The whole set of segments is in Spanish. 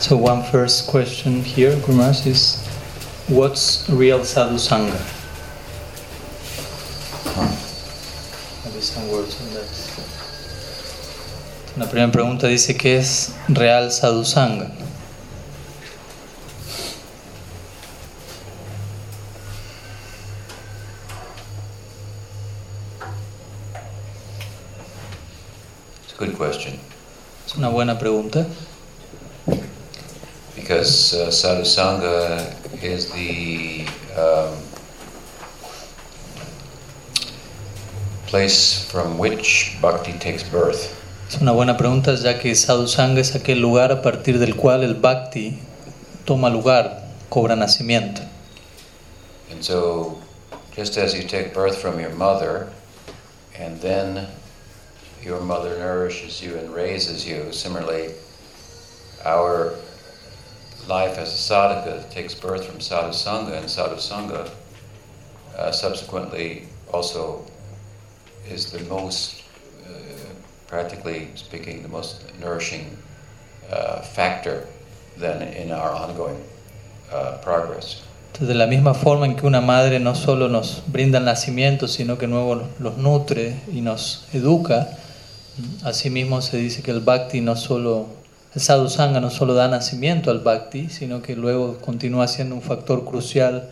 So one first question here, Gurmas, is what's real sadhu sangha? Maybe some words on that. La primera pregunta dice que es real sadhu sangha. It's a good question Es una buena pregunta because uh, sadhu sangha is the um, place from which bhakti takes birth. Es una buena pregunta ya que sadhu sangha es aquel lugar a partir del cual el bhakti toma lugar, cobra nacimiento. And so, just as you take birth from your mother, and then your mother nourishes you and raises you, similarly, our life as a sadhaka takes birth from sadhu sangha, and sadhu sangha uh, subsequently also is the most, uh, practically speaking, the most nourishing uh, factor then in our ongoing uh, progress. Entonces, de la misma forma en que una madre no solo nos brinda el nacimiento, sino que luego los nutre y nos educa, asimismo se dice que el bhakti no solo, el sadhu sangha no solo da nacimiento al bhakti, sino que luego continúa siendo un factor crucial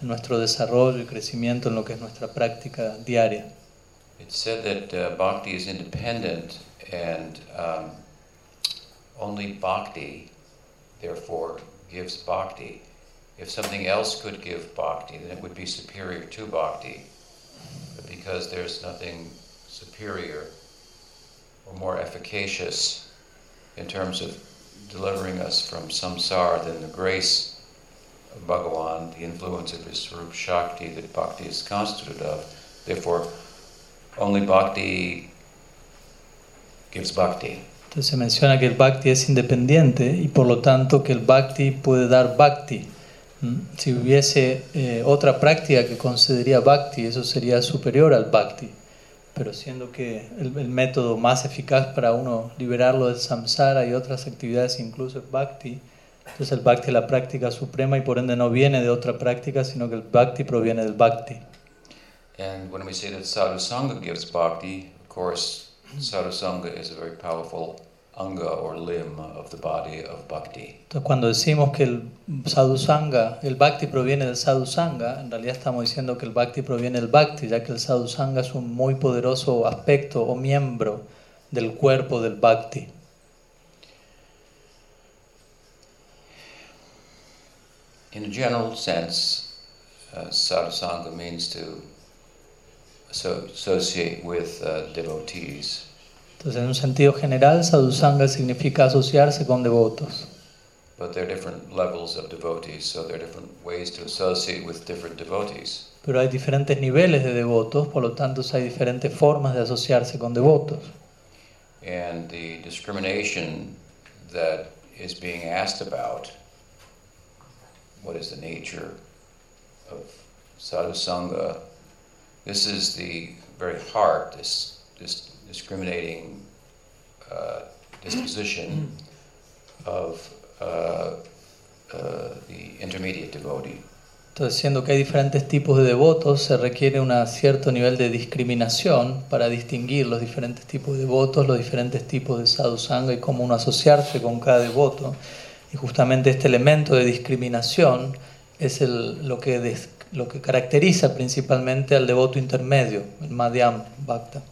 en nuestro desarrollo y crecimiento en lo que es nuestra práctica diaria. It's said that uh, bhakti is independent and um, only bhakti, therefore, gives bhakti. If something else could give bhakti, then it would be superior to bhakti. But because there's nothing superior or more efficacious in terms of delivering us from samsara than the grace of Bhagavan, the influence of his Swarup Shakti that bhakti is constituted of, therefore, only bhakti gives bhakti. Entonces se menciona que el bhakti es independiente y por lo tanto que el bhakti puede dar bhakti. ¿Mm? Si hubiese eh, otra práctica que concedería bhakti, eso sería superior al bhakti. Pero siendo que el, el método más eficaz para uno liberarlo del samsara y otras actividades incluso es bhakti, entonces el bhakti es la práctica suprema y por ende no viene de otra práctica, sino que el bhakti proviene del bhakti. And when we say that sadhu sangha gives bhakti, of course, sadhu sangha is a very powerful anga or limb of the body of bhakti. Entonces, cuando decimos que el sadhu sangha, el bhakti proviene del sadhu sangha, en realidad estamos diciendo que el bhakti proviene del bhakti, ya que el sadhu sangha es un muy poderoso aspecto o miembro del cuerpo del bhakti. In a general sense, uh, sadhu sangha means to so, associate with uh, devotees. Entonces, en un sentido general, sadhu sangha significa asociarse con devotos. But there are different levels of devotees, so there are different ways to associate with different devotees. Pero hay diferentes niveles de devotos, por lo tanto hay diferentes formas de asociarse con devotos. And the discrimination that is being asked about, what is the nature of sadhu sangha, this is the very heart, this, this discriminating uh, disposition of uh, uh, the intermediate devotee. Entonces, siendo que hay diferentes tipos de devotos, se requiere un cierto nivel de discriminación para distinguir los diferentes tipos de devotos, los diferentes tipos de sadhu sangha y cómo uno asociarse con cada devoto. Y justamente este elemento de discriminación es el, lo, que des- lo que caracteriza principalmente al devoto intermedio, el Madhyam Bhakta.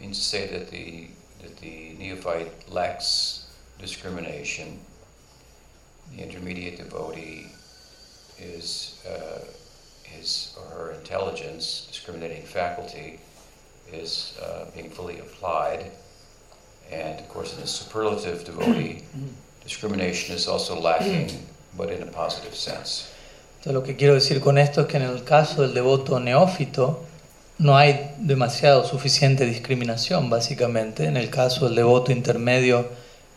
Means to say that the, that the neophyte lacks discrimination. The intermediate devotee is uh, his or her intelligence, discriminating faculty, is uh, being fully applied. And of course, in the superlative devotee, discrimination is also lacking, but in a positive sense. Entonces, lo que quiero decir con esto es que en el caso del devoto neófito no hay demasiado suficiente discriminación, básicamente. En el caso del devoto intermedio,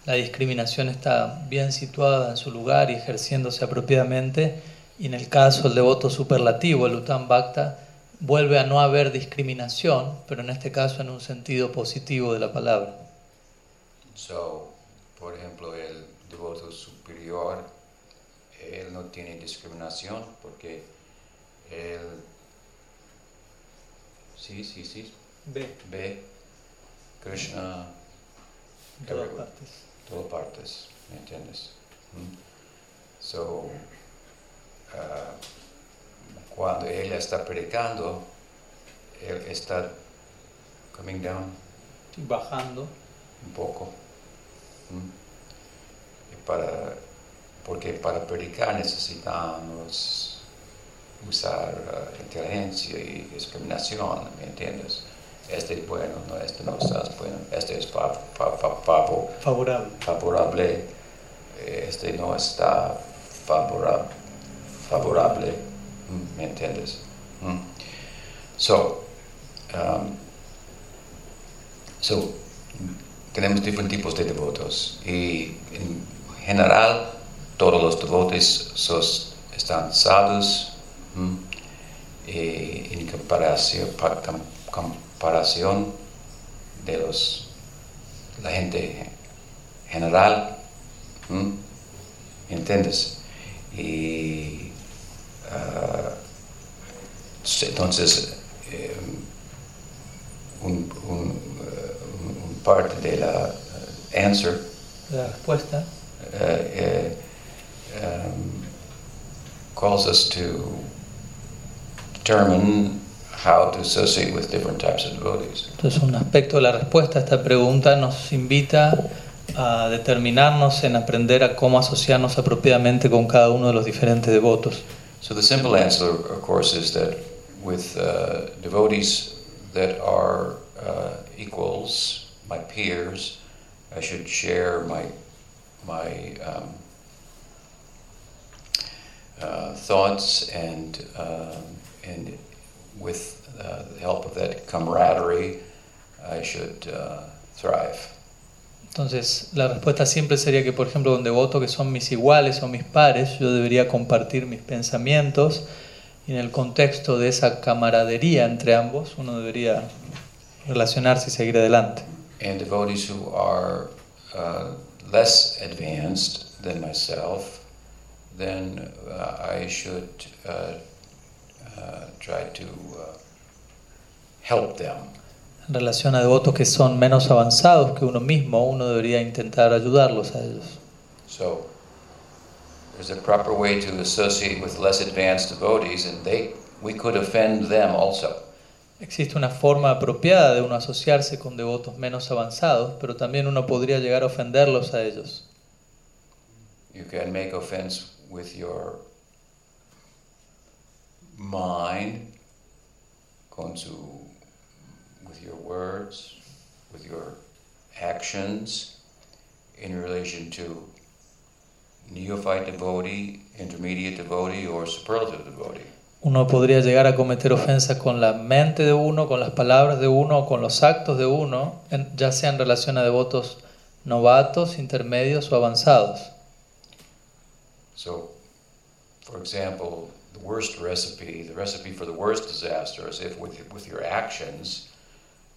la discriminación está bien situada en su lugar y ejerciéndose apropiadamente. Y en el caso del devoto superlativo, el Uttam Bhakta, vuelve a no haber discriminación, pero en este caso en un sentido positivo de la palabra. So, por ejemplo, el devoto superior, él no tiene discriminación porque él, sí, sí, sí, Ve, ve Krishna todas partes. todas partes, ¿me entiendes? Mm. So, ah, cuando él está predicando, él está coming down bajando. un poco. Mm. Y para, porque para predicar necesitamos usar ah, inteligencia y discriminación, ¿me entiendes? Este es bueno, no, este no está bueno, este es fa- fa- fa- favo- Favorable. favorable, eh, este no está favorable, favorable ¿me entiendes? Mm. So, um, so, tenemos diferentes tipos de devotos y en general todos los devotos sos- están sadhus y en comparación, pa- com- comparación de los la gente general ¿m? ¿entiendes? y s- entonces eh, un, un, eh, un- un parte de la eh, answer La respuesta uh, uh, um, calls us to determine how to associate with different types of devotees. Entonces un aspecto de la respuesta a esta pregunta nos invita a determinarnos en aprender a cómo asociarnos apropiadamente con cada uno de los diferentes devotos. So the simple answer, of course, is that with uh, devotees that are uh, equals, my peers, I should share my my um, uh, thoughts and um, and with uh, the help of that camaraderie, I should uh, thrive. Entonces la respuesta siempre sería que, por ejemplo, con devotos que son mis iguales o mis pares, yo debería compartir mis pensamientos y en el contexto de esa camaradería entre ambos, uno debería relacionarse y seguir adelante. and devotees who are uh, less advanced than myself, then uh, I should uh, try to uh, help them. En relación a devotos que son menos avanzados que uno mismo, uno debería intentar ayudarlos a ellos. So there's a proper way to associate with less advanced devotees, and they we could offend them also. Existe una forma apropiada de uno asociarse con devotos menos avanzados, pero también uno podría llegar a ofenderlos a ellos. You can make offense with your mind, con su, with your words, with your actions, in relation to neophyte devotee, intermediate devotee, or superlative devotee. Uno podría llegar a cometer ofensas con la mente de uno, con las palabras de uno, o con los actos de uno, ya sea en relación a devotos novatos, intermedios o avanzados. So, for example, the worst recipe, the recipe for the worst disaster is if with, with your actions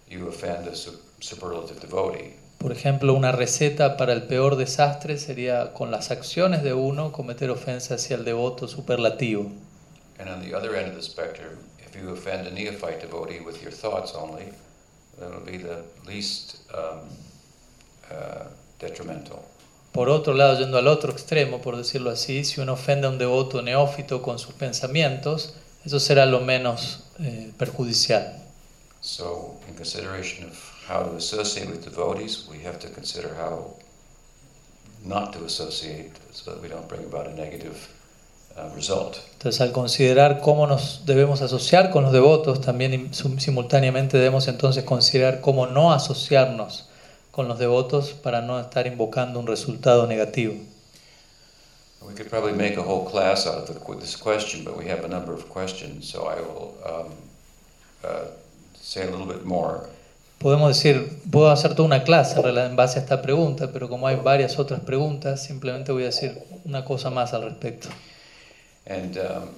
you offend a superlative devotee. Por ejemplo, una receta para el peor desastre sería con las acciones de uno cometer ofensas hacia el devoto superlativo. And on the other end of the spectrum, if you offend a neophyte devotee with your thoughts only, that'll be the least um, uh, detrimental. Por otro lado, yendo al otro extremo, por decirlo así, si uno ofende a un devoto neófito con sus pensamientos, eso será lo menos eh, perjudicial. So, in consideration of how to associate with devotees, we have to consider how not to associate so that we don't bring about a negative uh, result. Entonces, al considerar cómo nos debemos asociar con los devotos, también im- sim- simultáneamente debemos entonces considerar cómo no asociarnos con los devotos para no estar invocando un resultado negativo. We could probably make a whole class out of the, this question, but we have a number of questions, so I will um, uh, say a little bit more. Podemos decir, puedo hacer toda una clase en base a esta pregunta, pero como hay varias otras preguntas, simplemente voy a decir una cosa más al respecto. And um,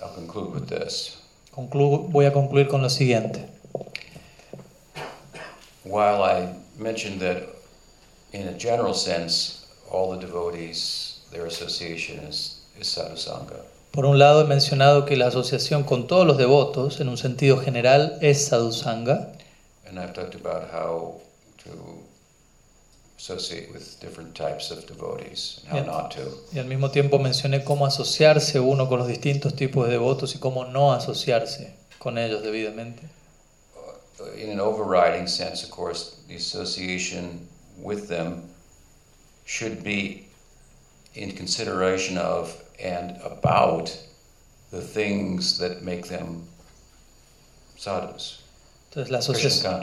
I'll conclude with this. Conclu- voy a concluir con lo siguiente. While I mentioned that, in a general sense, all the devotees, their association is, is sadhusanga. Por un lado he mencionado que la asociación con todos los devotos, en un sentido general, es sadhusanga. And I've talked about how to associate with different types of devotees and how Yeah. not to. Y al mismo tiempo mencioné cómo asociarse uno con los distintos tipos de devotos y cómo no asociarse con ellos debidamente. In an overriding sense, of course, the association with them should be in consideration of and about the things that make them sadhus, Entonces la asociación,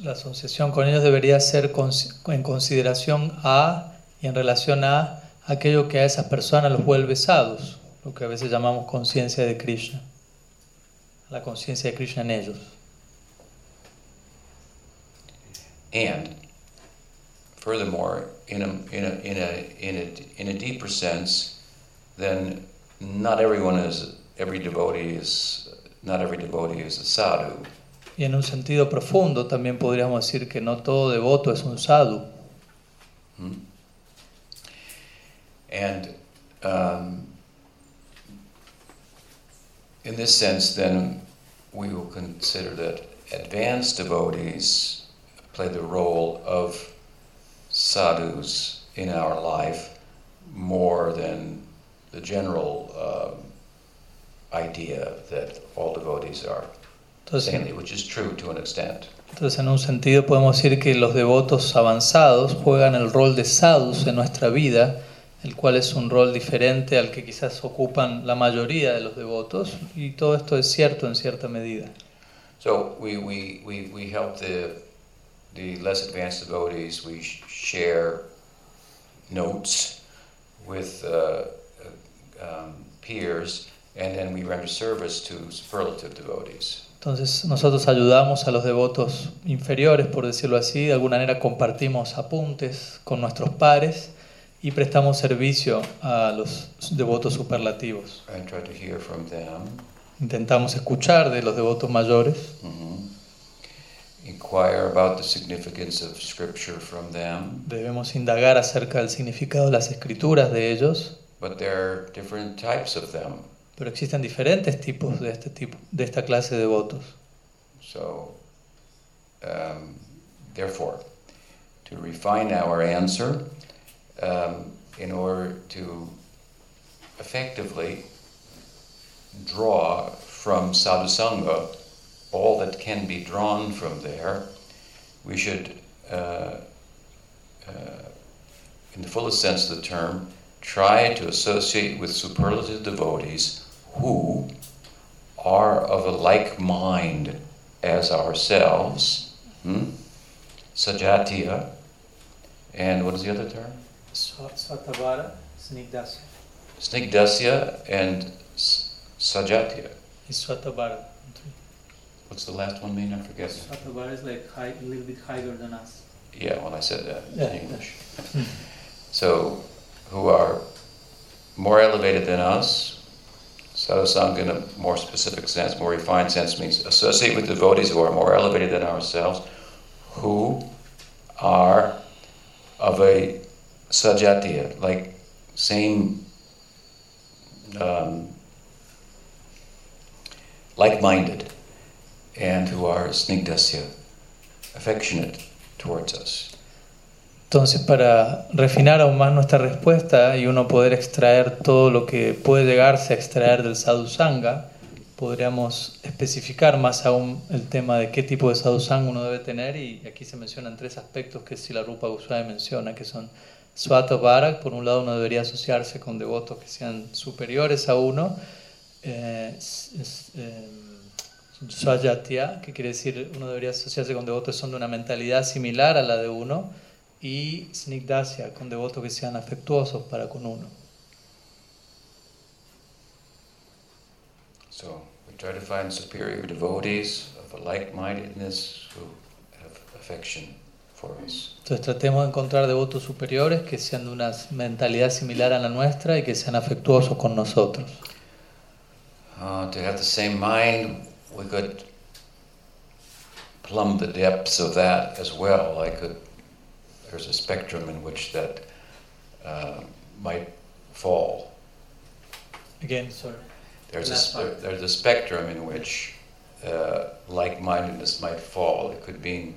la asociación con ellos debería ser consi- en consideración a y en relación a aquello que a esas personas los vuelve sadhus, lo que a veces llamamos conciencia de Krishna, la conciencia de Krishna en ellos. And furthermore, in a, in a, in a, in a, in a deeper sense, then not everyone is, every devotee is, not every devotee is a sadhu. Y en un sentido profundo también podríamos decir que no todo devoto es un sadhu. Hmm? And um, in this sense, then we will consider that advanced devotees play the role of sadhus in our life more than the general um, idea that all devotees are Entonces, saintly, which is true to an extent. Entonces, en un sentido podemos decir que los devotos avanzados juegan el rol de sadhus en nuestra vida, el cual es un rol diferente al que quizás ocupan la mayoría de los devotos, y todo esto es cierto en cierta medida. So we, we, we, we help the, the less advanced devotees, we sh- share notes with uh, uh, um, peers, and then we render service to superlative devotees. Entonces, nosotros ayudamos a los devotos inferiores, por decirlo así, de alguna manera compartimos apuntes con nuestros pares y prestamos servicio a los devotos superlativos. Intentamos escuchar de los devotos mayores. mhm. Inquire about the significance of scripture from them, Debemos indagar acerca del significado de las escrituras de ellos, but there are different types of them. pero existen diferentes tipos de este tipo, de esta clase de devotos. So, um, therefore, to refine our answer, um, in order to effectively draw from sadhusanga all that can be drawn from there, we should, uh, uh, in the fullest sense of the term, try to associate with superlative devotees who are of a like mind as ourselves, hmm? sajatiya, and what is the other term? Svatabara, Snigdasya Snigdasya and sajatiya. What's the last one mean? I forget. is like high, a little bit higher than us. Yeah, when I said that in Yeah. English. so, who are more elevated than us, sadhusanga in a more specific sense, more refined sense, means associate with devotees who are more elevated than ourselves, who are of a sajatiya, like same, um, like-minded, and who are snigdasya, affectionate towards us. Entonces, para refinar aún más nuestra respuesta y uno poder extraer todo lo que puede llegarse a extraer del sadhusanga, podríamos especificar más aún el tema de qué tipo de sadhusanga uno debe tener y aquí se mencionan tres aspectos que Sila Rupa Goswami menciona, que son Swata Bharak, por un lado uno debería asociarse con devotos que sean superiores a uno, eh, s- s- eh, Swajatya, que quiere decir uno debería asociarse con devotos son de una mentalidad similar a la de uno, y Snigdasya, con devotos que sean afectuosos para con uno. So we try to find superior devotees of a like-mindedness who have affection for us. Entonces tratemos de encontrar devotos superiores que sean de una mentalidad similar a la nuestra y que sean afectuosos con nosotros. Uh, to have the same mind, we could plumb the depths of that as well. I could. There's a spectrum in which that uh, might fall. Again, sorry. There's a, there's a spectrum in which uh, like-mindedness might fall. It could be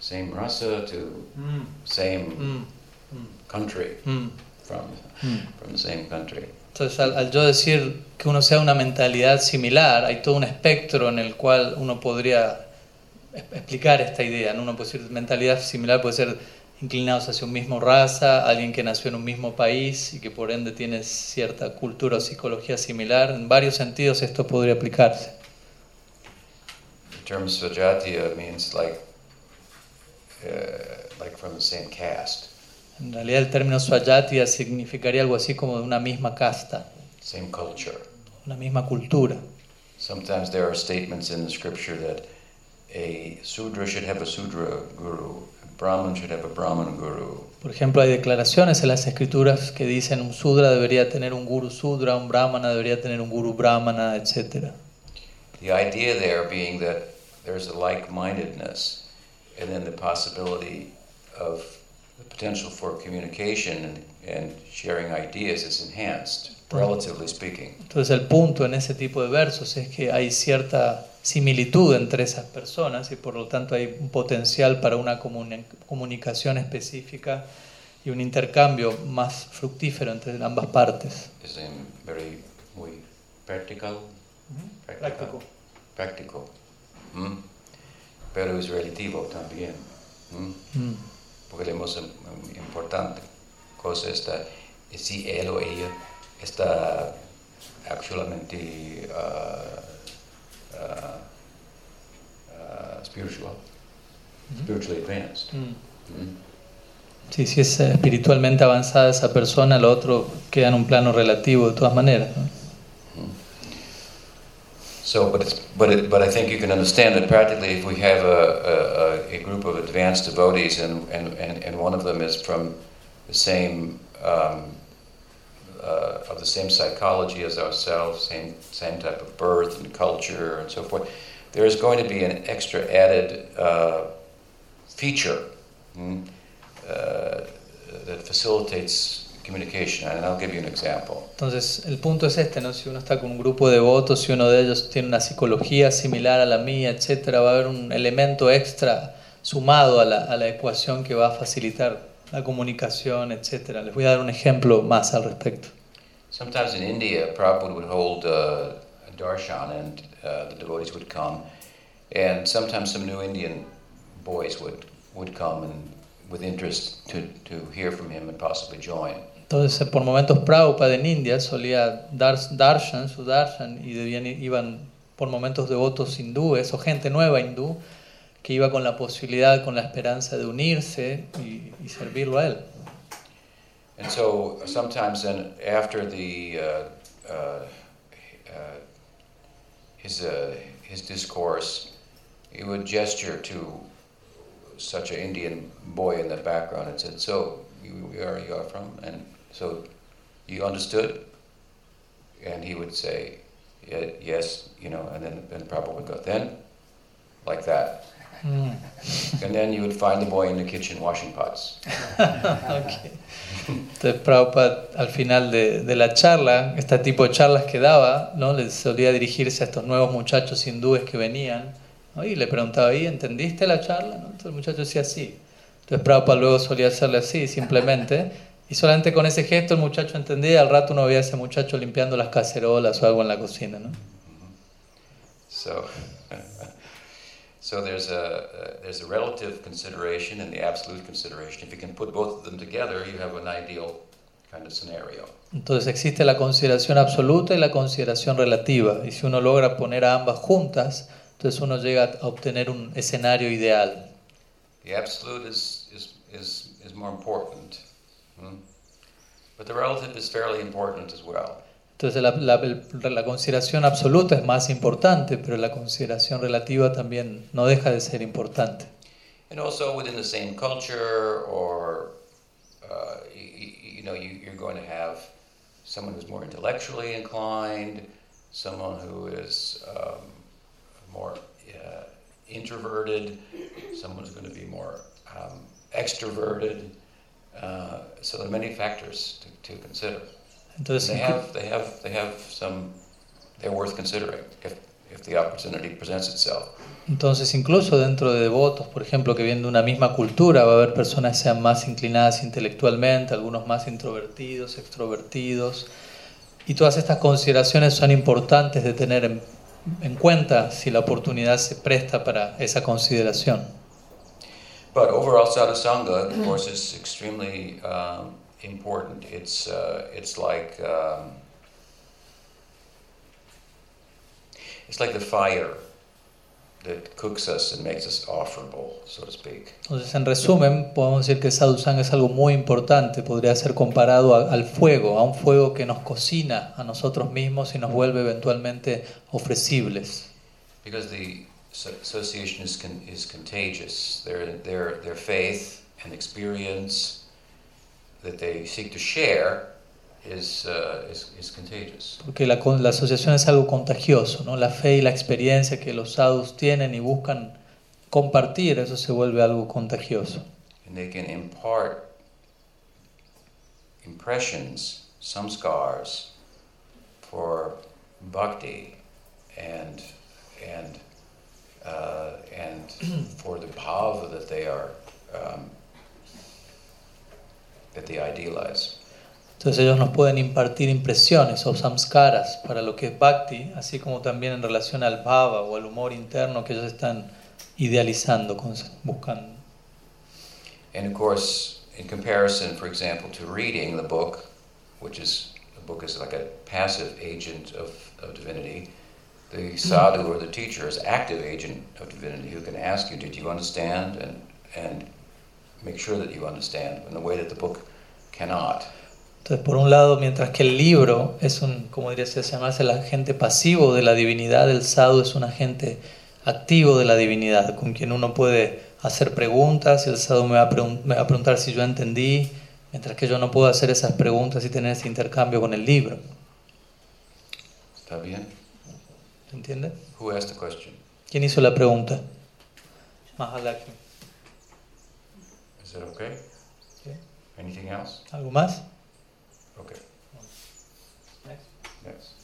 same rasa to Mm, same mm, country mm, from mm. from the same country. Entonces, al, al yo decir que uno sea una mentalidad similar, hay todo un espectro en el cual uno podría explicar esta idea. ¿no? Uno puede decir mentalidad similar puede ser inclinados hacia un mismo raza, alguien que nació en un mismo país y que por ende tiene cierta cultura o psicología similar. En varios sentidos esto podría aplicarse. Svajatiya means like uh, like from the same caste, En realidad el término swajatiya significaría algo así como de una misma casta, same culture. una misma cultura. Sometimes there are statements in the scripture that a sudra should have a sudra guru, a brahman should have a brahman guru, Por ejemplo, hay declaraciones en las escrituras que dicen un sudra debería tener un guru sudra, un brahmana debería tener un guru brahmana, etc. The idea there being that there's a like-mindedness, and then the possibility of potential for communication and, and sharing ideas is enhanced, relatively speaking. Entonces el punto en ese tipo de versos es que hay cierta similitud entre esas personas y por lo tanto hay un potencial para una comuni- comunicación específica y un intercambio más fructífero entre ambas partes. In very muy practical, Práctico. práctico, ¿m? pero es relativo también, ¿m? Mm. Porque la más im- importante cosa está es si él o ella está actualmente uh, uh, uh, spiritual, spiritually advanced. Mm. ¿m? Sí, si es eh, espiritualmente avanzada esa persona, lo otro queda en un plano relativo de todas maneras. ¿no? So, but it's, but it, but I think you can understand that practically, if we have a, a, a group of advanced devotees, and, and, and, and one of them is from the same um, uh, of the same psychology as ourselves, same same type of birth and culture and so forth, there is going to be an extra added uh, feature mm, uh, that facilitates communication, and I'll give you an example. Entonces, el punto es este, ¿no? Si uno está con un grupo de devotos, si uno de ellos tiene una psicología similar a la mía, etcétera, va a haber un elemento extra sumado a la, a la ecuación que va a facilitar la comunicación, etcétera. Les voy a dar un ejemplo más al respecto. Sometimes in India, Prabhupada would hold uh, a darshan and uh, the devotees would come. And sometimes some new Indian boys would, would come and with interest to, to hear from him and possibly join. Entonces, por momentos Prabhupada en India solía dar darshan, su darshan, y debían, iban por momentos devotos hindúes o gente nueva hindú que iba con la posibilidad, con la esperanza de unirse y, y servirlo a él. And so sometimes then after the uh, uh, uh, his uh, his discourse, he would gesture to such an Indian boy in the background and said, "So you where you are from?" And so you understood, and he would say, "Ye- "Yes," you know, and then then Prabhupada would go, "Then." Like that, Mm. and then you would find the boy in the kitchen washing pots. Ok. Entonces Prabhupada al final de, de la charla, este tipo de charlas que daba, ¿no? le solía dirigirse a estos nuevos muchachos hindúes que venían ¿no? y le preguntaba, ¿y entendiste la charla? ¿no? Entonces el muchacho decía sí. Entonces Prabhupada luego solía hacerle así, simplemente, y solamente con ese gesto el muchacho entendía al rato uno veía a ese muchacho limpiando las cacerolas o algo en la cocina. ¿no? So, so there's a there's a relative consideration and the absolute consideration. If you can put both of them together, you have an ideal kind of scenario. Entonces existe la consideración absoluta y la consideración relativa, y si uno logra poner a ambas juntas, entonces uno llega a obtener un escenario ideal. The absolute is is is, is more important? But the relative is fairly important as well. Entonces la, la- la consideración absoluta es más importante, pero la consideración relativa también no deja de ser importante. And also within the same culture, or uh, you, you know, you, you're going to have someone who's more intellectually inclined, someone who is um, more uh, introverted, someone who's going to be more um, extroverted, Uh, so there are many factors to, to consider. Entonces, they have, they have, they have some. They're worth considering if, if the opportunity presents itself. entonces incluso dentro de devotos, por ejemplo, que vienen de una misma cultura, va a haber personas que sean más inclinadas intelectualmente, algunos más introvertidos, extrovertidos, y todas estas consideraciones son importantes de tener en, en cuenta si la oportunidad se presta para esa consideración. But overall, sadhusanga, of course, is extremely um, important. It's uh, it's like um, it's like the fire that cooks us and makes us offerable, so to speak. Entonces, en resumen, podemos decir que sadhusanga es algo muy importante, podría ser comparado a- al fuego, a un fuego que nos cocina a nosotros mismos y nos vuelve eventualmente ofrecibles. Because the so- association is con- is contagious. Their their their faith and experience that they seek to share is uh, is, is contagious. Porque la, la asociación es algo contagioso, ¿no? La fe y la experiencia que los sadhus tienen y buscan compartir, eso se vuelve algo contagioso. and they can impart impressions, some scars, for bhakti, and and uh, and for the bhava that they are um, that they idealize. Entonces ellos nos pueden impartir impresiones o samskaras para lo que es bhakti, así como también en relación al bhava o al humor interno que ellos están idealizando, buscando. And of course, in comparison, for example, to reading the book, which is the book is like a passive agent of, of divinity, the sadhu or the teacher is active agent of divinity who can ask you, did you understand? And, and make sure that you understand in a way that the book cannot. Entonces, por un lado, mientras que el libro es un, como diría, se llama el agente pasivo de la divinidad, el sadhu es un agente activo de la divinidad, con quien uno puede hacer preguntas y el sadhu me va, a pregun- me va a preguntar si yo entendí, mientras que yo no puedo hacer esas preguntas y tener ese intercambio con el libro. ¿Está bien? ¿Se entiende? Who asked the question? ¿Quién hizo la pregunta? Mahalakshmi. Is that okay? Okay. Anything else? ¿Algo más? Okay. Yes.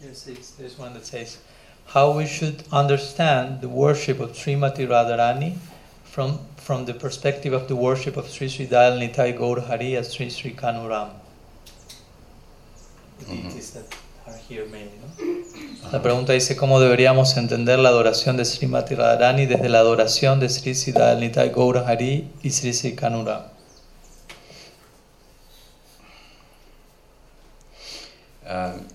Here says, there's one that says, how we should understand the worship of Srimati Radharani from, from the perspective of the worship of Sri Sri Dayal Nitai Gaur Hari as Sri Sri Kanuram. La pregunta dice cómo deberíamos entender la adoración de Srimati Radharani desde la adoración de Sri Sri Dayal Nitai Gaur Hari y Sri Sri Kanuram. Um,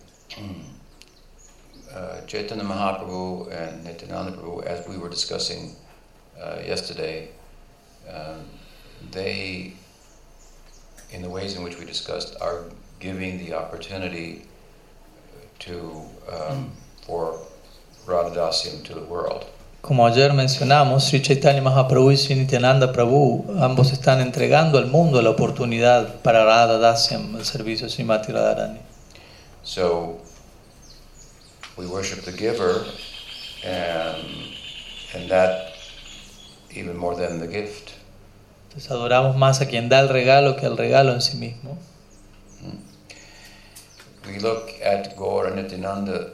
uh, Chaitanya Mahaprabhu and Nityananda Prabhu, as we were discussing uh, yesterday, um, they, in the ways in which we discussed, are giving the opportunity to um, for Radhadasyam to the world. Como ayer mencionamos, Sri Chaitanya Mahaprabhu y Sri Nityananda Prabhu ambos están entregando al mundo la oportunidad para Radha Dasyam, el servicio de Srimati Radharani. So we worship the giver, and and that even more than the gift. Entonces adoramos más a quien da el regalo que al regalo en sí mismo. We look at Gaur and Nityananda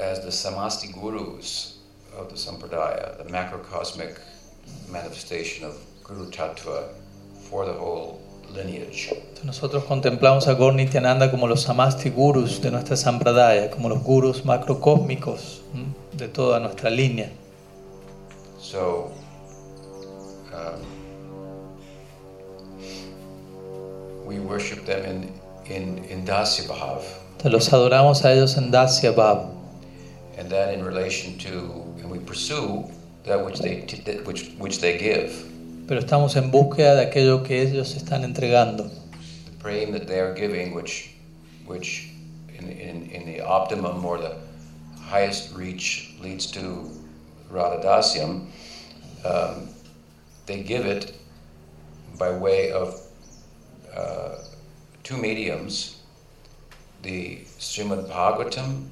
as the samasti gurus of the sampradaya, the macrocosmic manifestation of Guru Tattva for the whole lineage. Nosotros contemplamos a Gaur Nityananda como los samasti gurus de nuestra sampradaya, como los gurus macrocósmicos de toda nuestra línea. So, um, we worship them in, in, in Dasya Bhav, Entonces los adoramos a ellos en Dasya Bhav. and that in relation to, and we pursue that which they, which, which they give. Pero estamos en búsqueda de aquello que ellos están entregando. The praying that they are giving, which, which in, in, in the optimum or the highest reach leads to Radhadasyam, um, they give it by way of uh, two mediums the Srimad Bhagavatam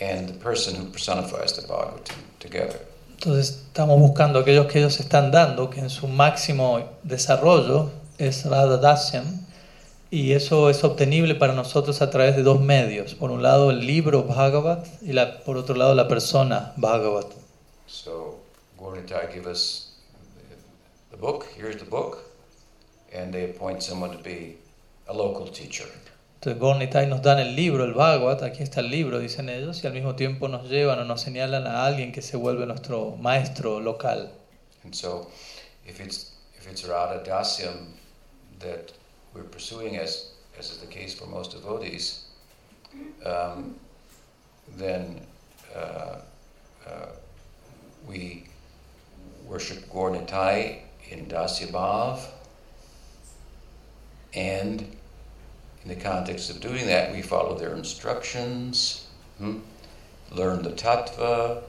and the person who personifies the Bhagavatam together. Entonces estamos buscando aquellos que ellos están dando, que en su máximo desarrollo es Radha Dasyam, y eso es obtenible para nosotros a través de dos medios. Por un lado el libro Bhagavat y la, por otro lado la persona Bhagavat. So Gornitai give us the book, here's the book, and they appoint someone to be a local teacher. Entonces Gornitai nos dan el libro, el Bhagavat, aquí está el libro, dicen ellos, y al mismo tiempo nos llevan o nos señalan a alguien que se vuelve nuestro maestro local. And so if it's if it's Radha Dasyam that we're pursuing as as is the case for most devotees, um, then uh, uh, we worship Gornitai in Dasya and in the context of doing that, we follow their instructions, hmm, learn the tattva,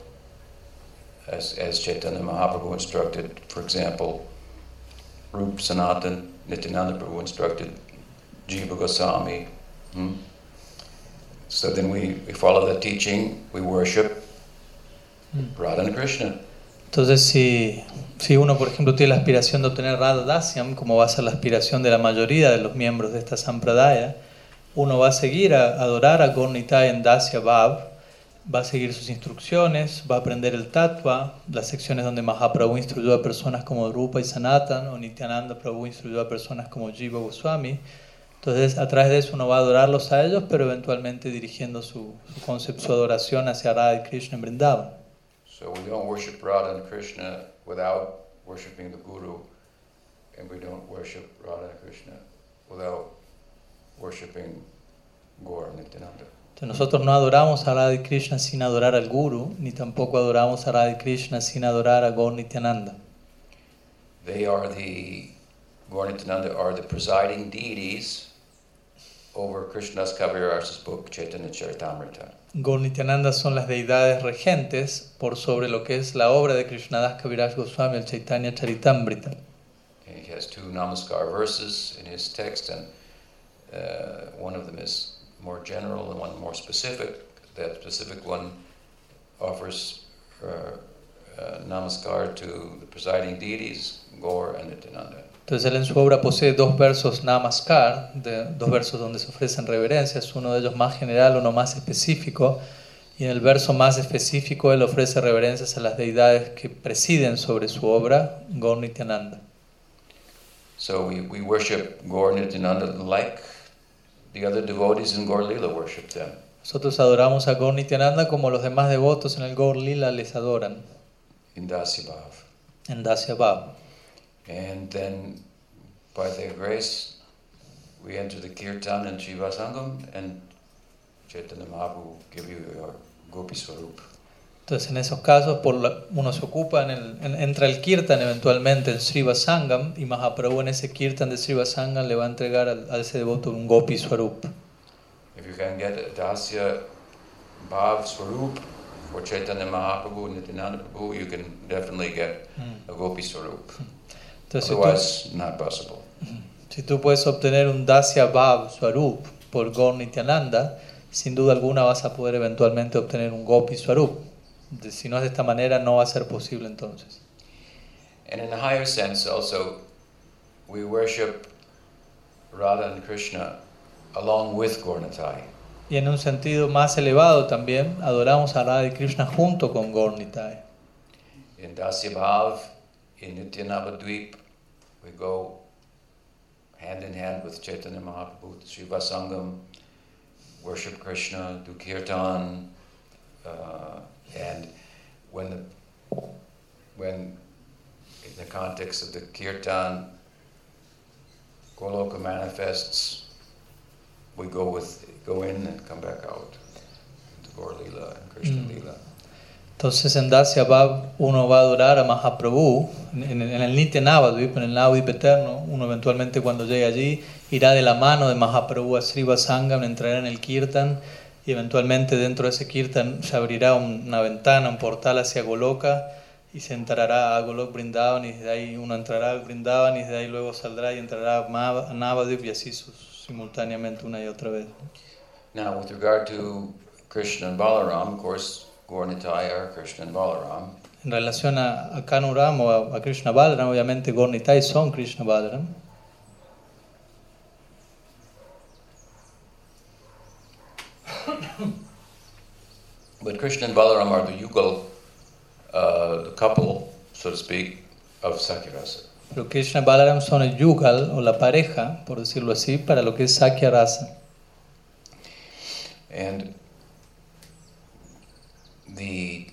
as, as Chaitanya Mahaprabhu instructed, for example, Rup Sanatan, Nityananda Prabhu instructed Jiva Goswami. Hmm? So then we, we follow the teaching, we worship Radha and Krishna. Entonces, si, si uno, por ejemplo, tiene la aspiración de obtener Radha Dasyam, como va a ser la aspiración de la mayoría de los miembros de esta Sampradaya, uno va a seguir a adorar a Gornitai en Dasya Bhav, va a seguir sus instrucciones, va a aprender el Tattva, las secciones donde Mahaprabhu instruyó a personas como Rupa y Sanatan, o Nityananda Prabhu instruyó a personas como Jiva Goswami. Entonces, a través de eso uno va a adorarlos a ellos, pero eventualmente dirigiendo su, su concepto, su adoración hacia Radha y Krishna en Vrindavan. So we don't worship Radha and Krishna without worshiping the Guru, and we don't worship Radha and Krishna without worshiping Gaur Nityananda. Entonces nosotros no adoramos a Radha Krishna sin adorar al Guru, ni tampoco adoramos a Radha Krishna sin adorar a Gaur Nityananda. They are the Gaur Nityananda are the presiding deities over Krishna's Kaviras's book Chaitanya Charitamrita. Gaur Nityananda son las deidades regentes por sobre lo que es la obra de Krishnadas Kaviraj Goswami, el Chaitanya Charitamrita. He has two Namaskar verses in his text, and uh, one of them is more general and one more specific. That specific one offers uh, uh, Namaskar to the presiding deities, Gaur and Nityananda. Entonces él en su obra posee dos versos Namaskar, de, dos versos donde se ofrecen reverencias, uno de ellos más general, uno más específico, y en el verso más específico él ofrece reverencias a las deidades que presiden sobre su obra, Gaur Nityananda. So we, we worship Gaur Nityananda like the other devotees in Gaur Lila worship them. Nosotros adoramos a Gaur Nityananda como los demás devotos en el Gaur Lila les adoran, in Dasibhav. en Dasya Bhav. And then, by their grace, we enter the kirtan and Shiva Sangam, and Chaitanya Mahaprabhu give you your Gopi Swarup. Entonces en esos casos por la- uno se ocupa, en el, en- entra el kirtan eventualmente en Sriva Sangam y Mahaprabhu en ese kirtan de Sriva Sangam le va a entregar al- a ese devoto un Gopi Swarup. If you can get a Dasya Bhav Swarup for Chaitanya Mahaprabhu and Nityananda Prabhu, you can definitely get mm. a Gopi Swarup. Mm. Entonces si tú, Otherwise, not possible. si tú puedes obtener un Dasya Bhav Swarup por Gaur Nityananda, sin duda alguna vas a poder eventualmente obtener un Gopi Swarup. Si no es de esta manera, no va a ser posible entonces. And in a higher sense, also, we worship Radha and Krishna along with Gornatai. Y en un sentido más elevado también, adoramos a Radha y Krishna junto con Gaur Nitai. In Dasya Bhav, in Nityanavadvip, we go hand in hand with Chaitanya Mahaprabhu, Shiva Sangam, worship Krishna, do kirtan, uh, and when the, when in the context of the kirtan, Goloka manifests, we go with go in and come back out into Gaur Lila and Krishna Mm. Lila. Entonces en Dasya Bhav uno va a adorar a Mahaprabhu, en, en- el Nitya Navadvip, en el Navadvip eterno, uno eventualmente cuando llegue allí irá de la mano de Mahaprabhu a Sangam, entrará en el Kirtan y eventualmente dentro de ese Kirtan se abrirá un- una ventana, un portal hacia Goloka y se entrará a Golok Brindavan y desde ahí uno entrará al Brindavan y desde ahí luego saldrá y entrará a Navadvip y así simultáneamente una y otra vez. Now, with regard to Krishna and Balaram, of course, Gaur Nitai are Krishna and Balaram. En relación a, a Kanuram o a, a Krishna Balaram, obviamente Gornitai son Krishna Balaram. But Krishna and Balaram are the yugal, uh, the couple, so to speak, of Sakirasa. Pero Krishna y Balaram son el yugal o la pareja, por decirlo así, para lo que es Sakya Rasa. And the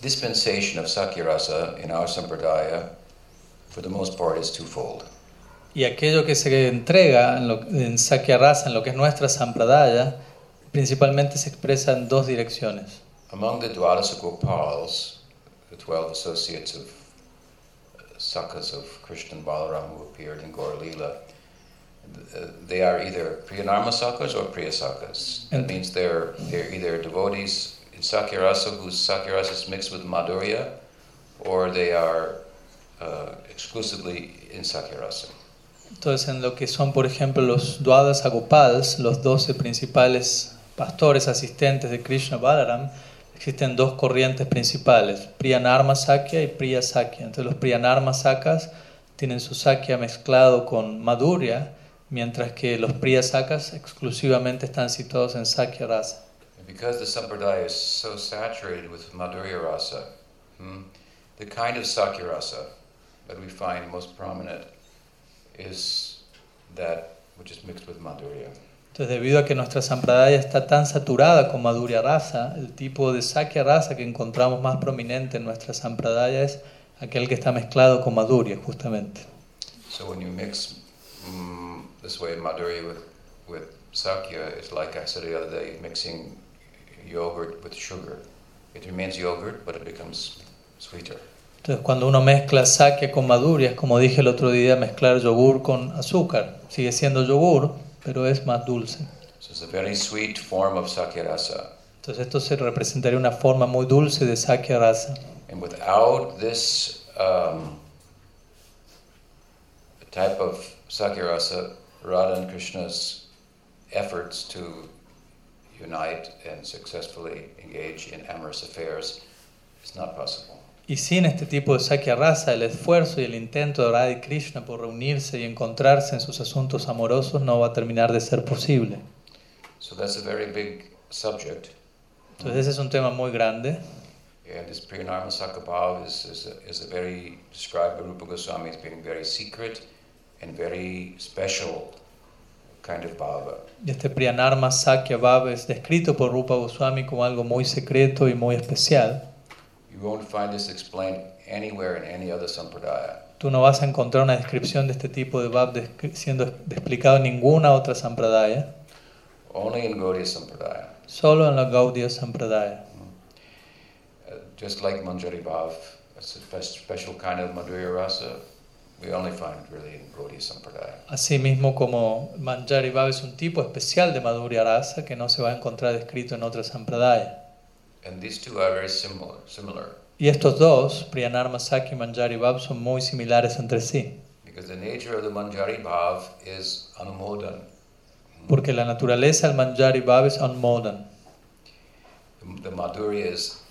dispensation of Sakirasa in our Sampradaya, for the most part, is twofold. Y aquello que se entrega en, lo, en en lo que es nuestra Sampradaya, principalmente se expresa en dos direcciones. Among the Dwadasa Gopals, the 12 associates of uh, Sakas of Krishna and Balaram who appeared in Gaur Leela, they are either Priyanarma Sakas or Priya Sakas. That And- means they're, they're either devotees in Sakyarasa whose Sakyarasa is mixed with Madhurya, or they are uh, exclusively in Sakyarasa. Entonces, en lo que son, por ejemplo, los Dwadas Agopals, los 12 principales pastores asistentes de Krishna Balaram, existen dos corrientes principales, Priyanarma Sakya y Priya Sakya. Entonces, los Priyanarma Sakas tienen su Sakya mezclado con Madhurya, mientras que los Priya Sakas exclusivamente están situados en Sakya Rasa. Because the Sampradaya is so saturated with Madhurya Rasa, hmm, the kind of Sakyarasa that we find most prominent is that which is mixed with Madhurya. Entonces, debido a que nuestra Sampradaya está tan saturada con Madhurya Rasa, el tipo de Sakya Rasa que encontramos más prominente en nuestra Sampradaya es aquel que está mezclado con Madhurya, justamente. So when you mix mm, this way Madhurya with, with Sakya, it's like I said the other day, mixing yogurt with sugar. It remains yogurt, but it becomes sweeter. Entonces, cuando uno mezcla Sakya con Madhurya, es como dije el otro día, mezclar yogur con azúcar. Sigue siendo yogur, pero es más dulce. So it's a very sweet form of Sakyarasa. Entonces, esto se representaría una forma muy dulce de Sakya Rasa. And without this um, type of Sakyarasa, Radha and Krishna's efforts to unite and successfully engage in amorous affairs is not possible. Y sin este tipo de Sakya Rasa, el esfuerzo y el intento de Radha y Krishna por reunirse y encontrarse en sus asuntos amorosos no va a terminar de ser posible. So that's a very big subject. Entonces ese es un tema muy grande. And this Priyanarma Sakabhav is, is, a, is a very, described by Rupa Goswami as being very secret and very special kind of bhava. Este Priyanarma Sakya Bhava es descrito por Rupa Goswami como algo muy secreto y muy especial. You won't find this explained anywhere in any other sampradaya. Tú no vas a encontrar una descripción de este tipo de Bhav descri- siendo explicado en ninguna otra Sampradaya, Only in Gaudiya Sampradaya. solo en la Gaudiya Sampradaya. Uh, just like Manjari Bhav, it's a spe- special kind of Madhurya Rasa, Asimismo como Manjari Bhav es un tipo especial de Madhurya Rasa que no se va a encontrar descrito en otra Sampradaya. And these two are very similar. similar Y estos dos, Priyanarma Sakya y Manjari Bhav, son muy similares entre sí, because the nature of the Manjari Bhav is anumodan. porque la naturaleza del Manjari Bhav es Anmodan. The, the Madhurya is,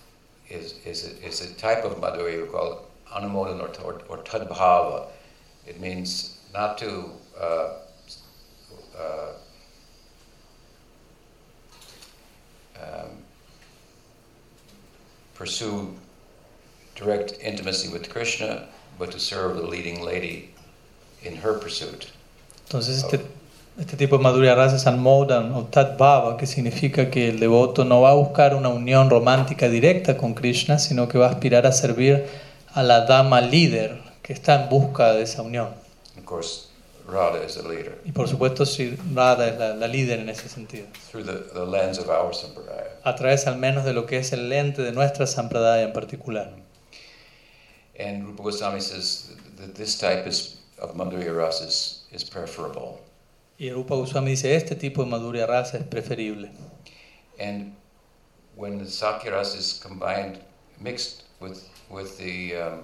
is, is, a, is a type of Madhurya we call anumodan or, or, or tadbhava. It means not to uh, uh, um, pursue direct intimacy with Krishna, but to serve the leading lady in her pursuit. Entonces este, este tipo de Madhurya Rasa es Anmodan o Tat Bhava, que significa que el devoto no va a buscar una unión romántica directa con Krishna, sino que va a aspirar a servir a la dama líder que está en busca de esa unión. Of course, Radha is the leader Y por supuesto, si Radha es la, la líder en ese sentido, through the, the lens of our sampradaya. a través al menos de lo que es el lente de nuestra Sampradaya en particular. And Rupa Goswami says that this type is, of Madhurya Rasa is, is preferable. Y Rupa Goswami dice, este tipo de Madhurya Rasa es preferible. And when the Sakya Rasa is combined, mixed with, with the um,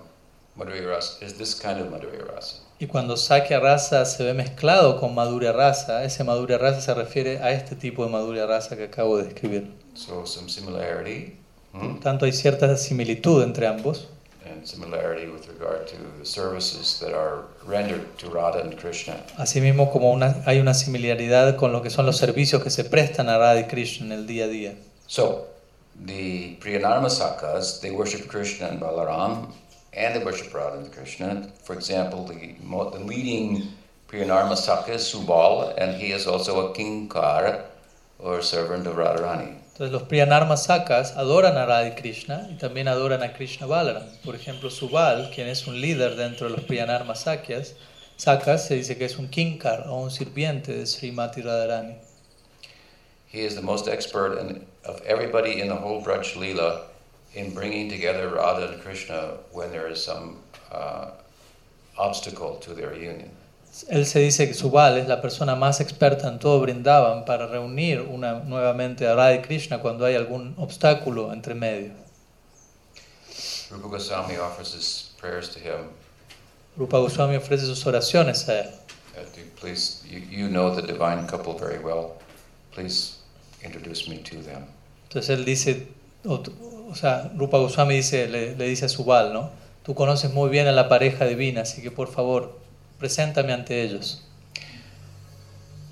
Madhurya Rasa, is this kind of Madhurya Rasa. Y cuando Sakya Rasa se ve mezclado con Madhurya Rasa, ese Madhurya Rasa se refiere a este tipo de Madhurya Rasa que acabo de describir. So some similarity. hmm? Tanto, hay cierta similitud entre ambos. And similarity with regard to the services that are rendered to Radha and Krishna. Asimismo, como una, hay una similaridad con lo que son los servicios que se prestan a Radha y Krishna en el día a día. So, the Priyanarma Sakas, they worship Krishna and Balaram, and they worship Radha and Krishna. For example, the, the leading Priyanarma Saka is Subal, and he is also a Kinkar, or servant of Radharani. Entonces, los Priyanarma Sakas adoran a Radha Krishna y también adoran a Krishna Balaram. Por ejemplo, Subal, quien es un líder dentro de los Priyanarma Sakyas, Sakas se dice que es un kinkar o un sirviente de Srimati Radharani. He is the most expert in, of everybody in the whole Braj Leela in bringing together Radha and Krishna when there is some uh, obstacle to their union. Él se dice que Subal es la persona más experta en todo Brindavan para reunir una, nuevamente a Radha y Krishna cuando hay algún obstáculo entre medio. Rupa Goswami offers his prayers to him. Rupa Goswami ofrece sus oraciones a él. Uh, do please, you, you know the divine couple very well. Please introduce me to them. Entonces él dice, o, sea, Rupa Goswami dice, le, le dice a Subal, ¿no? Tú conoces muy bien a la pareja divina, así que por favor, preséntame ante ellos.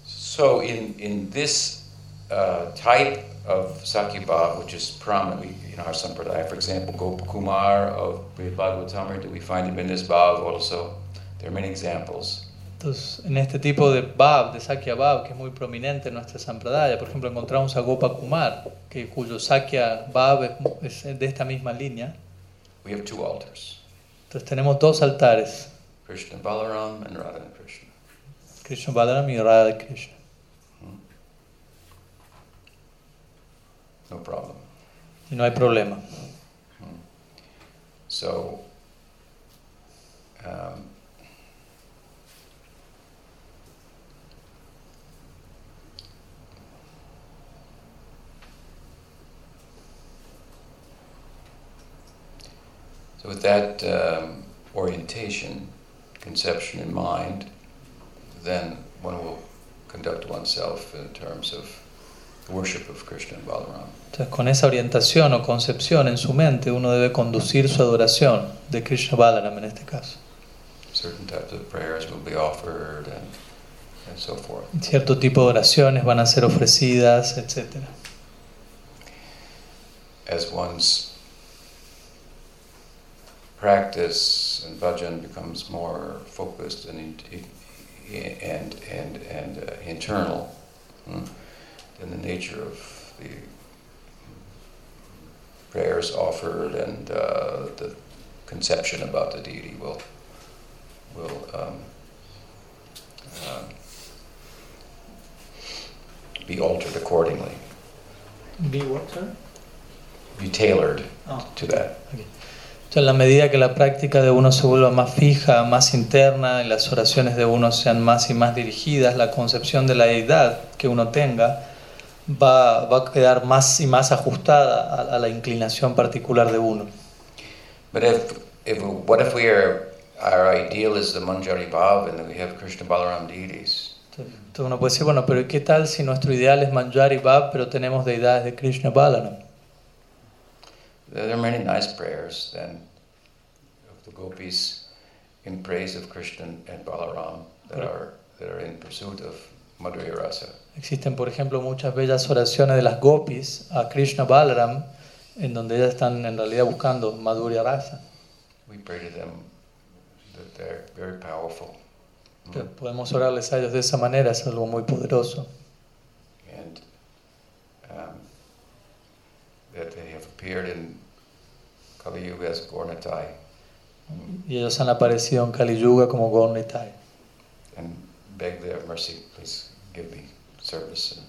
So, in, in this uh, type of Sakyabhav, which is prominent in our Sampradaya, for example, Gopakumar of Bhagavatamrita, we find him in this bhav also. There are many examples. Entonces, en este tipo de Bhav, de Sakya Bhav, que es muy prominente en nuestra Sampradaya, por ejemplo, encontramos a Gopa Kumar, que, cuyo Sakya Bhav es, es de esta misma línea. We have two altars Entonces tenemos dos altares, Krishna Balaram and Radha and Krishna. Krishna Balaram y Radha Krishna. No problem. Y no hay problema. So, um, so with that um, orientation, conception in mind, then one will conduct oneself in terms of the worship of Krishna and Balaram. Entonces, con esa orientación o concepción en su mente, uno debe conducir su adoración de Krishna Balaram en este caso. certain types of prayers will be offered and, and so forth. Cierto tipo de oraciones van a ser ofrecidas, etc. As one's practice and bhajan becomes more focused and and and and uh, internal, hmm, then the nature of the prayers offered and uh, the conception about the deity will will um, um, be altered accordingly, be what, sir? Be tailored to that. Entonces, en la medida que la práctica de uno se vuelva más fija, más interna, y las oraciones de uno sean más y más dirigidas, la concepción de la deidad que uno tenga va, va a quedar más y más ajustada a, a la inclinación particular de uno. If, if what if we are our ideal is the Manjari Bhav and we have Krishna Balaram deities? Entonces uno puede decir, bueno, pero ¿y qué tal si nuestro ideal es Manjari Bhav, pero tenemos deidades de Krishna Balaram? There are many nice prayers then of the gopis in praise of Krishna and Balaram that are that are in pursuit of Madhurya Rasa. Existen, por ejemplo, muchas bellas oraciones de las gopis a Krishna Balaram, en donde ellas están en realidad buscando Madhurya Rasa. We pray to them that they're very powerful. Entonces, podemos orarles a ellos de esa manera, es algo muy poderoso. and um, that they have appeared in Kali Yuga as Gornatai Y ellos han aparecido en Kali Yuga como Gornitai. and beg their mercy, please give me service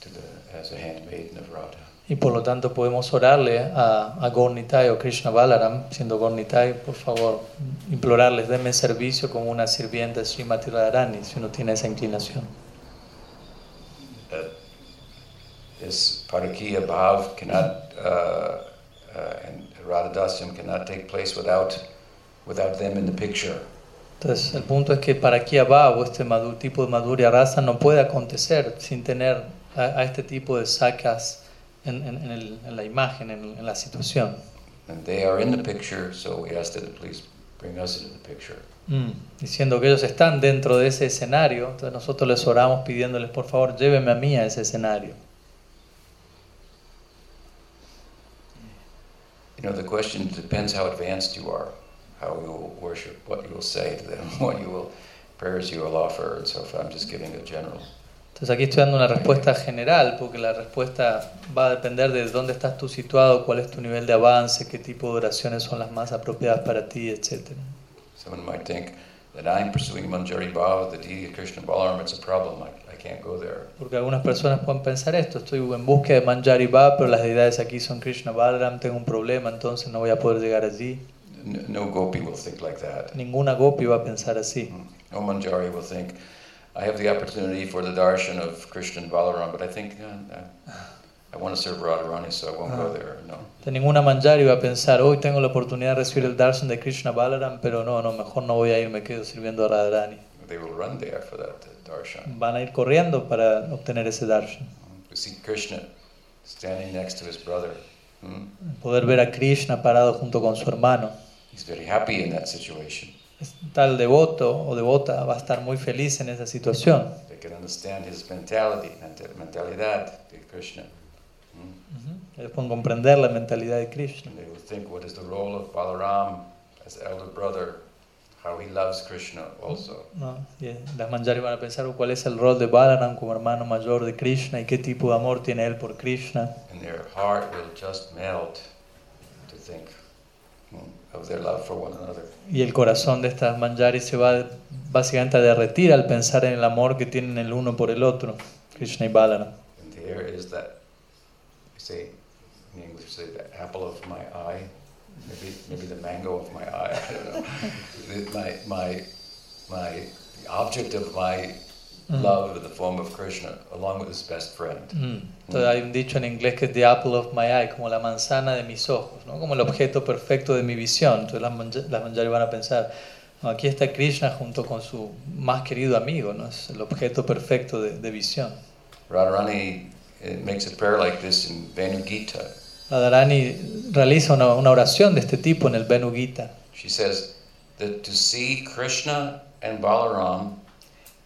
to the, as a handmaiden of Radha. Y por lo tanto podemos orarle a, a Gornitai o Krishna Balaram, siendo Gornitai, por favor, implorarles, denme servicio como una sirvienta de Srimati Radharani, si uno tiene esa inclinación. That this Bhav cannot, uh, uh, and Radha Dasyam cannot take place without, without them in the picture. Entonces, el punto es que para aquí abajo, este tipo de Madhurya Rasa no puede acontecer sin tener a, a este tipo de sakas en, en- en el- en la imagen, en, en la situación. And they are in the picture, so we ask that please bring us into the picture. Mm, Diciendo que ellos están dentro de ese escenario, entonces nosotros les oramos pidiéndoles, por favor, llévenme a mí a ese escenario. You know, the question depends how advanced you are, how you will worship, what you will say to them, what you will, prayers you will offer, and so forth. I'm just giving a general. Entonces aquí estoy dando una respuesta general, porque la respuesta va a depender de dónde estás tú situado, cuál es tu nivel de avance, qué tipo de oraciones son las más apropiadas para ti, etc. Someone might think that I'm pursuing Manjari Bhava, the deity of Krishna Balaram, it's a problem. I, can't go there. Porque algunas personas pueden pensar esto, estoy en búsqueda de Manjari Bhav, pero las deidades aquí son Krishna Balaram, tengo un problema, entonces no voy a poder llegar allí. N- No gopi will think like that. Ninguna gopi va a pensar así. No Manjari will think, I have the opportunity for the darshan of Krishna Balaram, but I think uh, uh, I want to serve Radharani, so I won't go Ah. there. No. De ninguna Manjari va a pensar, hoy tengo la oportunidad de recibir el darshan de Krishna Balaram, pero no, no, mejor no voy a ir, me quedo sirviendo a Radharani. They will run there for that darshan. Van a ir corriendo para obtener ese darshan. We see Krishna standing next to his brother. Hmm? Poder ver a Krishna parado junto con su hermano. He's very happy in that situation. Tal devoto o devota va a estar muy feliz en esa situación. They can understand his mentality, menta- mentalidad de Krishna. Hmm? Ellos pueden comprender la mentalidad de Krishna. And they will think, what is the role of Balaram as elder brother? How he loves Krishna also. ¿no? Las Manjari van a pensar "Oh, cuál es el rol de Balaram como hermano mayor de Krishna y qué tipo de amor tiene él por Krishna. And their heart will just melt to think hmm, of their love for one another. Y el corazón de estas Manjari se va básicamente a derretir al pensar en el amor que tienen el uno por el otro, Krishna y Balaram. And there is that, you say, in English, say the apple of my eye, maybe maybe the mango of my eye. I don't know. The- my my my the object of my Mm. love in the form of Krishna, along with his best friend. Mm. Entonces hay un dicho en inglés que es the apple of my eye, como la manzana de mis ojos, ¿no? como el objeto perfecto de mi visión. Entonces las, manja- las Manjari van a pensar, "No, aquí está Krishna junto con su más querido amigo, ¿no? es el objeto perfecto de, de visión. Radharani makes a prayer like this in Venu Gita. Radharani realiza una, una oración de este tipo en el Venu Gita. She says that to see Krishna and Balaram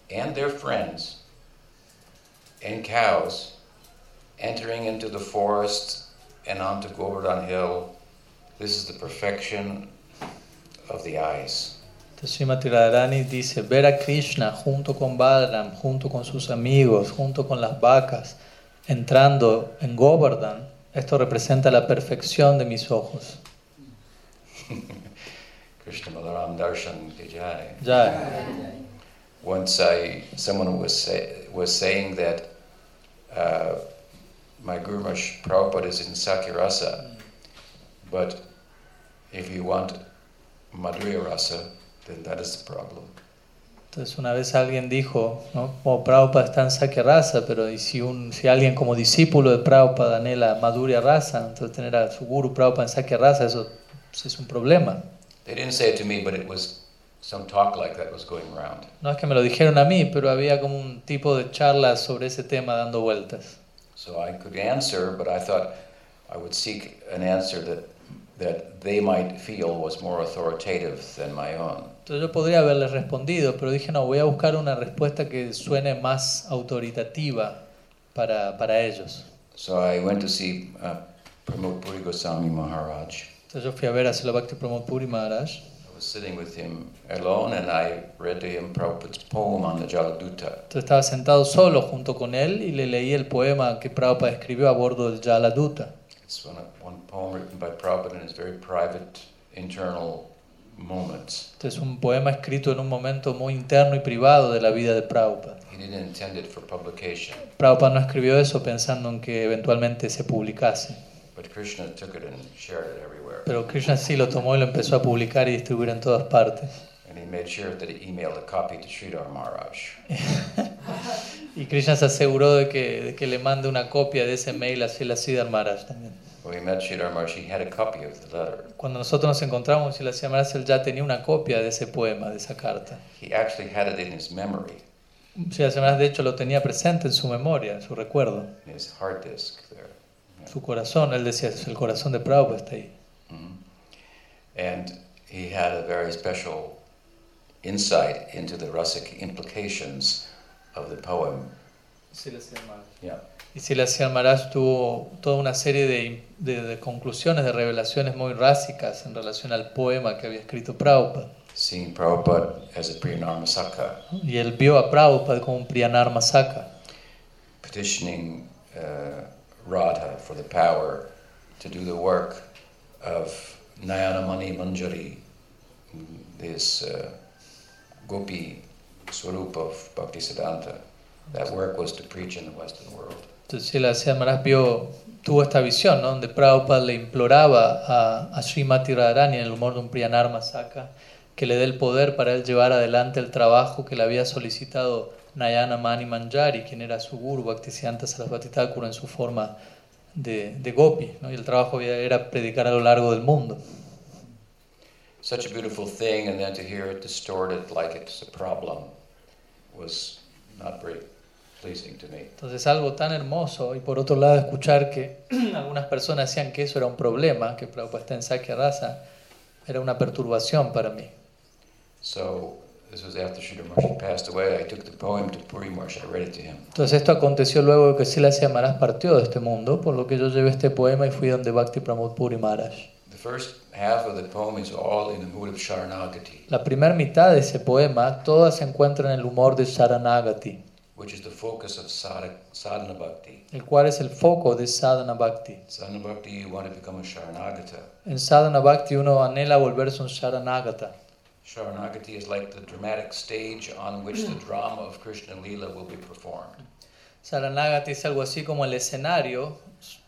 and their friends and cows entering into the forest and onto Govardhan Hill, this is the perfection of the eyes. Srimati Radharani dice, ver a Krishna junto con Balaram, junto con sus amigos, junto con las vacas, entrando en Govardhan, esto representa la perfección de mis ojos. Krishna Balaram Darshan. Ya, Once I, someone was, say, was saying that uh, my Guru Maharaj Prabhupada is in Sakirasa, but if you want Madhurya Rasa, then that is the problem. Entonces una vez alguien dijo, ¿no? como Prabhupada está en Sakya Rasa, pero y si, un, si alguien como discípulo de Prabhupada anhela Madhurya Rasa, entonces tener a su guru Prabhupada en Sakya Rasa, eso es un problema. They didn't say it to me, but it was some talk like that was going around. No es que me lo dijeron a mí, pero había como un tipo de charla sobre ese tema dando vueltas. So I could answer, but I thought I would seek an answer that, that they might feel was more authoritative than my own. Entonces yo podría haberles respondido, pero dije, no, voy a buscar una respuesta que suene más autoritativa para, para ellos. So I went to see uh, Pramod Puri Goswami Maharaj. Entonces yo fui a ver a Srila Bhakti Pramod Puri Maharaj. I was sitting with him alone and I read to him Prabhupada's poem on the Jaladuta. Entonces estaba sentado solo junto con él y le leí el poema que Prabhupada escribió a bordo del Jala Duta. It's one, one poem written by Prabhupada in his very private, internal moments. Este es un poema escrito en un momento muy interno y privado de la vida de Prabhupada. He didn't intend it for publication, Prabhupada no escribió eso pensando en que eventualmente se publicase. but Krishna took it and shared it everywhere. Pero Krishna sí lo tomó y lo empezó a publicar y distribuir en todas partes. And he made sure that he emailed a copy to Sridhar Maharaj. Y Krishna se aseguró de que, de que le mande una copia de ese mail a Srila Siddhar Maharaj también. When we met Sridhar Maharaj, he had a copy of the letter. Cuando nosotros nos encontramos, Srila Siddhar Maharaj él ya tenía una copia de ese poema, de esa carta. He actually had it in his memory, Srila Siddhar Maharaj de hecho lo tenía presente en su memoria, en su recuerdo. in his hard disk there. Su corazón, él decía, el corazón de Prabhupada está ahí. Mhm. And he had a very special insight into the rasic implications of the poem. Yeah. Y Silasia Maharaj tuvo toda una serie de, de- de conclusiones, de revelaciones muy rásicas en relación al poema que había escrito Prabhupada. Seeing Prabhupada as a Priyanarmasaka. Y él vio a Prabhupada como un Priyanarma Saka, petitioning uh, Radha for the power to do the work of Nayanamani Manjari, this uh, gopi swarup of Bhaktisiddhanta. That work was to preach in the Western world. Entonces Silasia Maharaj vio, tuvo esta visión, ¿no? donde Prabhupada le imploraba a, a Srimati Radharani en el humor de un Priyanarma Saka que le dé el poder para él llevar adelante el trabajo que le había solicitado Nayana Mani Manjari, quien era su guru, Bhaktisiddhanta Sarasvati Thakur, en su forma de, de gopi. ¿no? Y el trabajo era predicar a lo largo del mundo. Such a beautiful thing, and then to hear it distorted like it's a problem was not very pleasing to me. Entonces algo tan hermoso y por otro lado escuchar que algunas personas decían que eso era un problema, que Prabhupada está en Sakya Rasa, era una perturbación para mí. So this was after Sridhar Maharshi passed away. I took the poem to Puri Maharshi. I read it to him. Entonces esto aconteció luego de que Silasya Maharaj partió de este mundo, por lo que yo llevé este poema y fui donde Bhakti Pramod Puri Maharaj. The first half of the poem is all in the mood of Sharanagati, La primera mitad de ese poema, toda se encuentra en el humor de Sharanagati, which is the focus of sadha- sadhana bhakti. el cual es el foco de Sadhana Bhakti. Sadhana bhakti, you want to become a Sharanagata. En Sadhana Bhakti uno anhela volverse un Sharanagata. Sharanagati is like the dramatic stage on which the drama of Krishna Lila will be performed. Saranagati es algo así como el escenario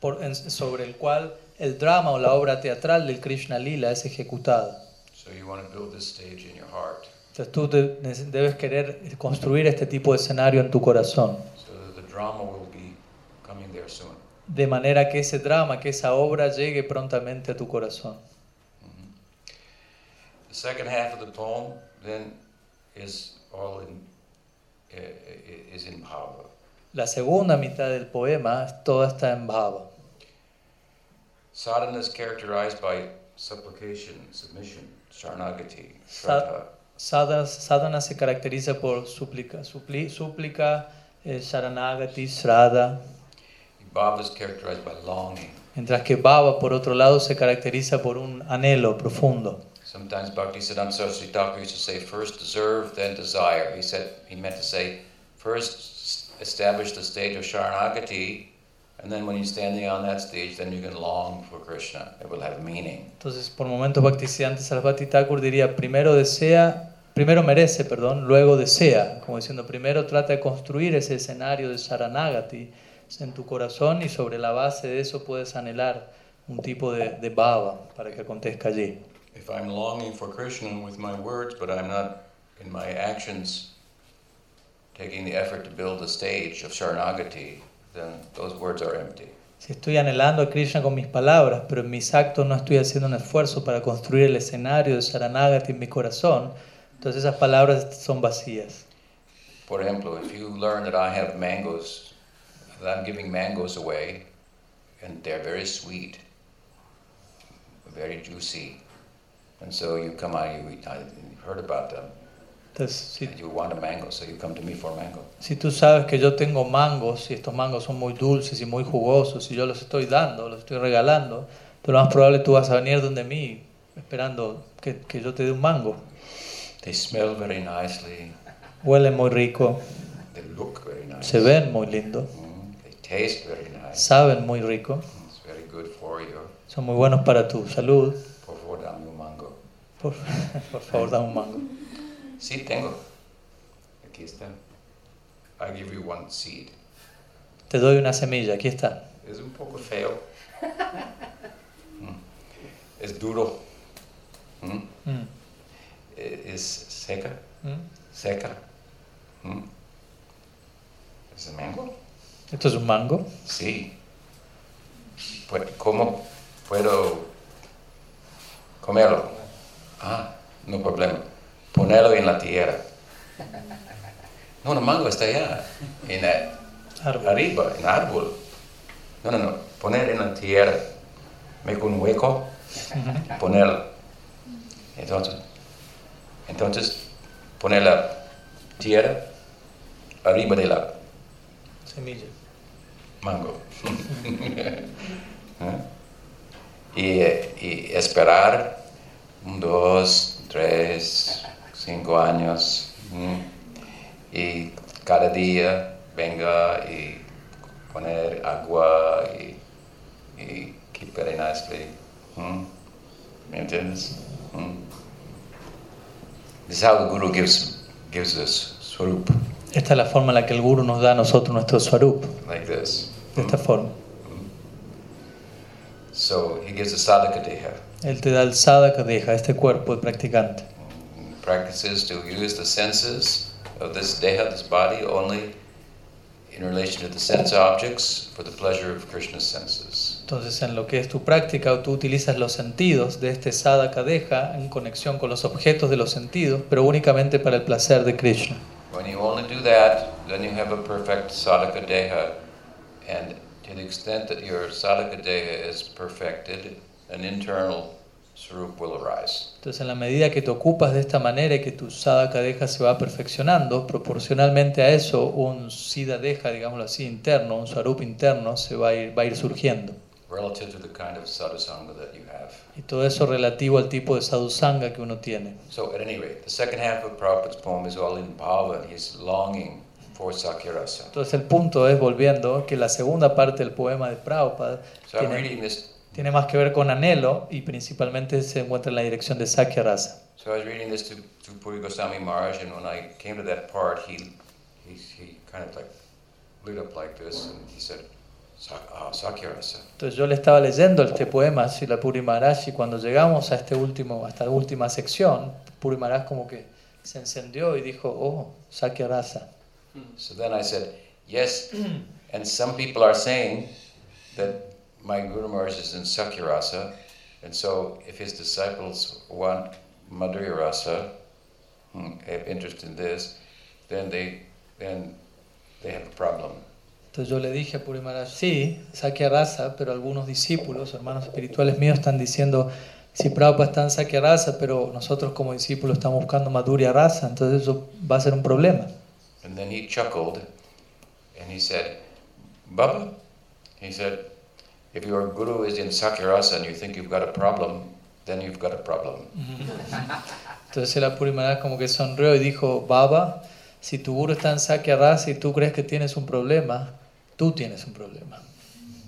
por- en- sobre el cual el drama o la obra teatral del Krishna Lila es ejecutada. So you want to build this stage in your heart Entonces tú te- debes querer construir este tipo de escenario en tu corazón, so that the drama will be coming there soon. de manera que ese drama, que esa obra llegue prontamente a tu corazón. The second half of the poem then is all in uh, is in bhava. La segunda mitad del poema, toda está en bhava. Sadhana is characterized by supplication, submission, sharanagati, shraddha. Sadhana, sadhana se caracteriza por súplica, súplica, eh, Sharanagati, Shraddha, Bhava is characterized by longing. mientras que Bhava, por otro lado, se caracteriza por un anhelo profundo. Sometimes Bhaktisiddhanta Saraswati Thakur used to say, first deserve, then desire. He said he meant to say, first establish the stage of Sharanagati, and then when you're standing on that stage, then you can long for Krishna. It will have meaning. Entonces, por momentos, Bhaktisiddhanta Sarasvati Thakur diría, primero desea, primero merece, perdón, luego desea, como diciendo, primero trata de construir ese escenario de Sharanagati en tu corazón y sobre la base de eso puedes anhelar un tipo de, de bhava para que acontezca allí. If I'm longing for Krishna with my words, but I'm not in my actions taking the effort to build a stage of Sharanagati, then those words are empty. Si estoy anhelando a Krishna con mis palabras, pero en mis actos no estoy haciendo un esfuerzo para construir el escenario de Sharanagati en mi corazón, entonces esas palabras son vacías. For example, if you learn that I have mangoes, that I'm giving mangoes away, and they're very sweet, very juicy, and so you come out, you, eat- I- heard about them, Entonces, si, and you want a mango, so you come to me for a mango. si tú sabes que yo tengo mangos y estos mangos son muy dulces y muy jugosos y yo los estoy dando, los estoy regalando, entonces lo más probable tú vas a venir donde mí esperando que, que yo te dé un mango. They smell very nicely, Huelen muy rico, they look very nice, se ven muy lindo, Mm, they taste very nice. saben muy rico, It's very good for you. son muy buenos para tu salud. Por favor, dame un mango. Por, por favor, dame un mango. Sí, tengo. Aquí está. I give you one seed. Te doy una semilla, aquí está. Es un poco feo. Mm. Es duro. Mm. Mm, E- Es seca. mm. Seca. Mm. ¿Es el mango? Esto es un mango. Sí. Pu- ¿Cómo puedo comerlo? Ah, no problema. Ponerlo en la tierra. No, el mango está allá, en arriba, en el árbol. No, no, no. poner en la tierra, make un hueco, ponerla. Entonces, entonces poner la tierra arriba de la Semilla. mango. ¿Eh? y, y esperar un, dos, tres, cinco años. ¿m? Y cada día venga y poner agua y, y keep very nicely. ¿m? ¿Me entiendes? This is how the Guru gives, gives us swarup, Esta es la forma en la que el Guru nos da a nosotros nuestro swarup, like this. de esta mm-hmm. forma. Mm-hmm. So he gives the sadhaka deha. Él te da el sadhaka deja, este cuerpo de practicante. Mm-hmm. Practices to use the senses of this deha, this body, only in relation to the sense objects for the pleasure of Krishna's senses. Entonces, en lo que es tu práctica, tú utilizas los sentidos de este sadhaka deja en conexión con los objetos de los sentidos, pero únicamente para el placer de Krishna. When you only do that, then you have a perfect sadhaka deha. And to the extent that your sadhaka deha is perfected, an internal swarup will arise. Entonces, en la medida que te ocupas de esta manera y que tu sadhaka deja se va perfeccionando, proporcionalmente a eso, un siddha deja, digámoslo así, interno, un swarup interno, se va a ir, va a ir surgiendo. Relative to the kind of sadhusanga that you have. Y todo eso relativo al tipo de sadhusanga que uno tiene. So, at any rate, the second half of Prabhupada's poem is all in bhava, and he's longing for Sakyarasa. Entonces, el punto es, volviendo, que la segunda parte del poema de Prabhupada So, tiene, this. tiene más que ver con anhelo y principalmente se encuentra en la dirección de Sakya Rasa. So, I was reading this to, to Puri Goswami Maharaj, and when I came to that part, he, he, he kind of like lit up like this, and he said, "Sak- uh, Sakyarasa. Entonces yo le estaba leyendo este poema, Srila Puri Maharaj, y cuando llegamos a, este último, a esta última sección, Puri Maharaj como que se encendió y dijo, oh, Sakya Rasa. So then I said, Yes, and some people are saying that my Guru Maharaj is in Sakyarasa, and so if his disciples want Madhurya Rasa, hmm, have interest in this, then they then they have a problem. Entonces yo le dije a Puri Maharaj, sí, Sakya Rasa, pero algunos discípulos, hermanos espirituales míos, están diciendo, si Prabhupada está en Sakya Rasa, pero nosotros como discípulos estamos buscando Madhurya Rasa, entonces eso va a ser un problema. And then he chuckled and he said, Baba, he said, if your guru is in Sakyarasa and you think you've got a problem, then you've got a problem. Entonces el Puri Maharaj como que sonrió y dijo, Baba, si tu guru está en Sakya Rasa y tú crees que tienes un problema, tú tienes un problema.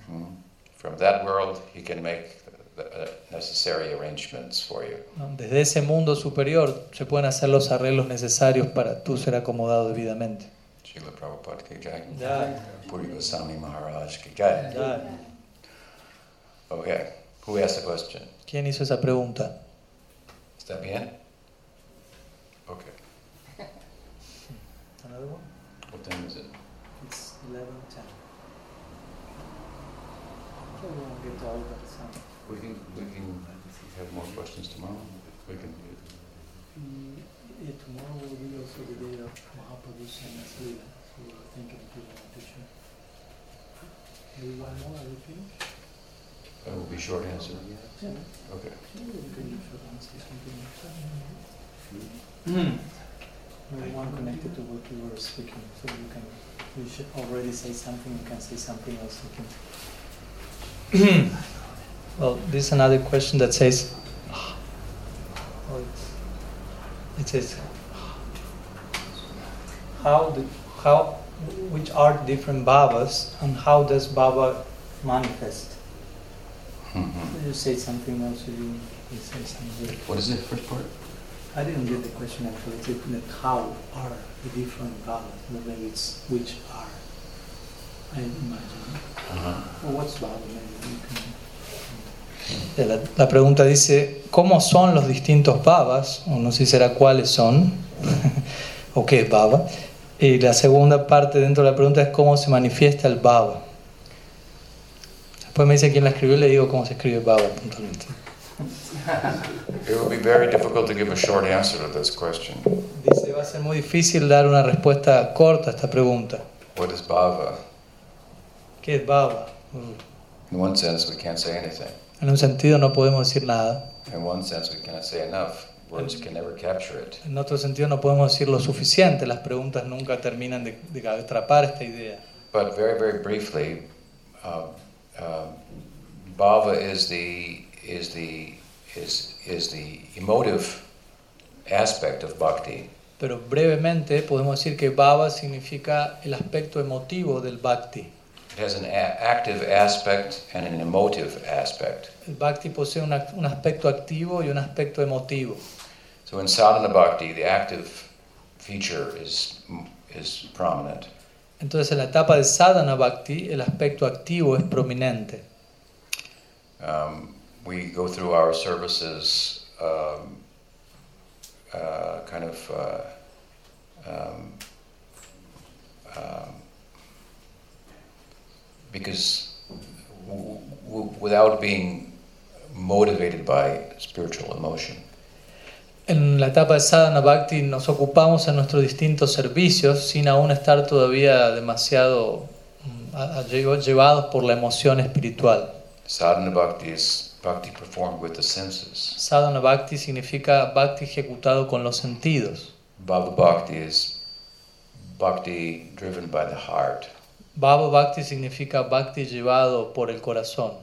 Hmm. From that world, he can make the uh, necessary arrangements for you. ¿no? Desde ese mundo superior se pueden hacer los arreglos necesarios para tú ser acomodado debidamente. Srila Prabhupada ki jai. Puri Goswami Maharaj ki jai. Okay, who asked the question? ¿Quién hizo esa pregunta? ¿Está bien? What time is it? It's 11, 10. we won't get all that sound. We can, we can have more questions tomorrow. We can, mm, Yeah, tomorrow will be also the day of Mahaprabhu's and Leela, so we're thinking if we want to share. Maybe one more, are we finished? that will be short answer. Yeah. Okay. Maybe we can short answer something else. Maybe one connected to what you were speaking, so you can, you should already say something, you can say something else. You can. well, this is another question that says, oh, it's, it says, how the, how, which are different Babas and how does Baba manifest? Mhm. You say something else, you, you say something. What is the first part? I didn't get the question actually. It's like how are the different vowels? Not maybe it's which are. I imagine. Uh-huh. Or what's vowel? Maybe you can- Eh, La, la pregunta dice, ¿cómo son los distintos babas? O no sé si será cuáles son, o qué es baba. Y la segunda parte dentro de la pregunta es cómo se manifiesta el baba. Después me dice quién la escribió y le digo cómo se escribe baba puntualmente. It will be very difficult to give a short answer to this question. Dice, va a ser muy difícil dar una respuesta corta a esta pregunta. What is bhava? ¿Qué es baba? Mm. In one sense, we can't say anything. En un sentido no podemos decir nada. In one sense, we cannot say enough. Words can never capture it. En otro sentido no podemos decir lo suficiente. Las preguntas nunca terminan de, de atrapar esta idea. But very, very briefly, uh, uh, bhava is the is the is is the emotive aspect of bhakti. Pero brevemente podemos decir que bhava significa el aspecto emotivo del bhakti. It has an active aspect and an emotive aspect. El bhakti posee una- un aspecto activo y un aspecto emotivo. So in sadhana bhakti, the active feature is is prominent. Entonces en la etapa de sadhana bhakti el aspecto activo es prominente. Um, we go through our services um, uh, kind of uh, um, um, because w- w- without being motivated by spiritual emotion. En la etapa sadhana bhakti nos ocupamos en nuestros distintos servicios sin aún estar todavía demasiado mm, a- a- llevo- llevados por la emoción espiritual. Sadhana bhakti is bhakti performed with the senses. Sadhana bhakti significa bhakti ejecutado con los sentidos. Bhava bhakti is bhakti driven by the heart. Bhava bhakti significa bhakti llevado por el corazón.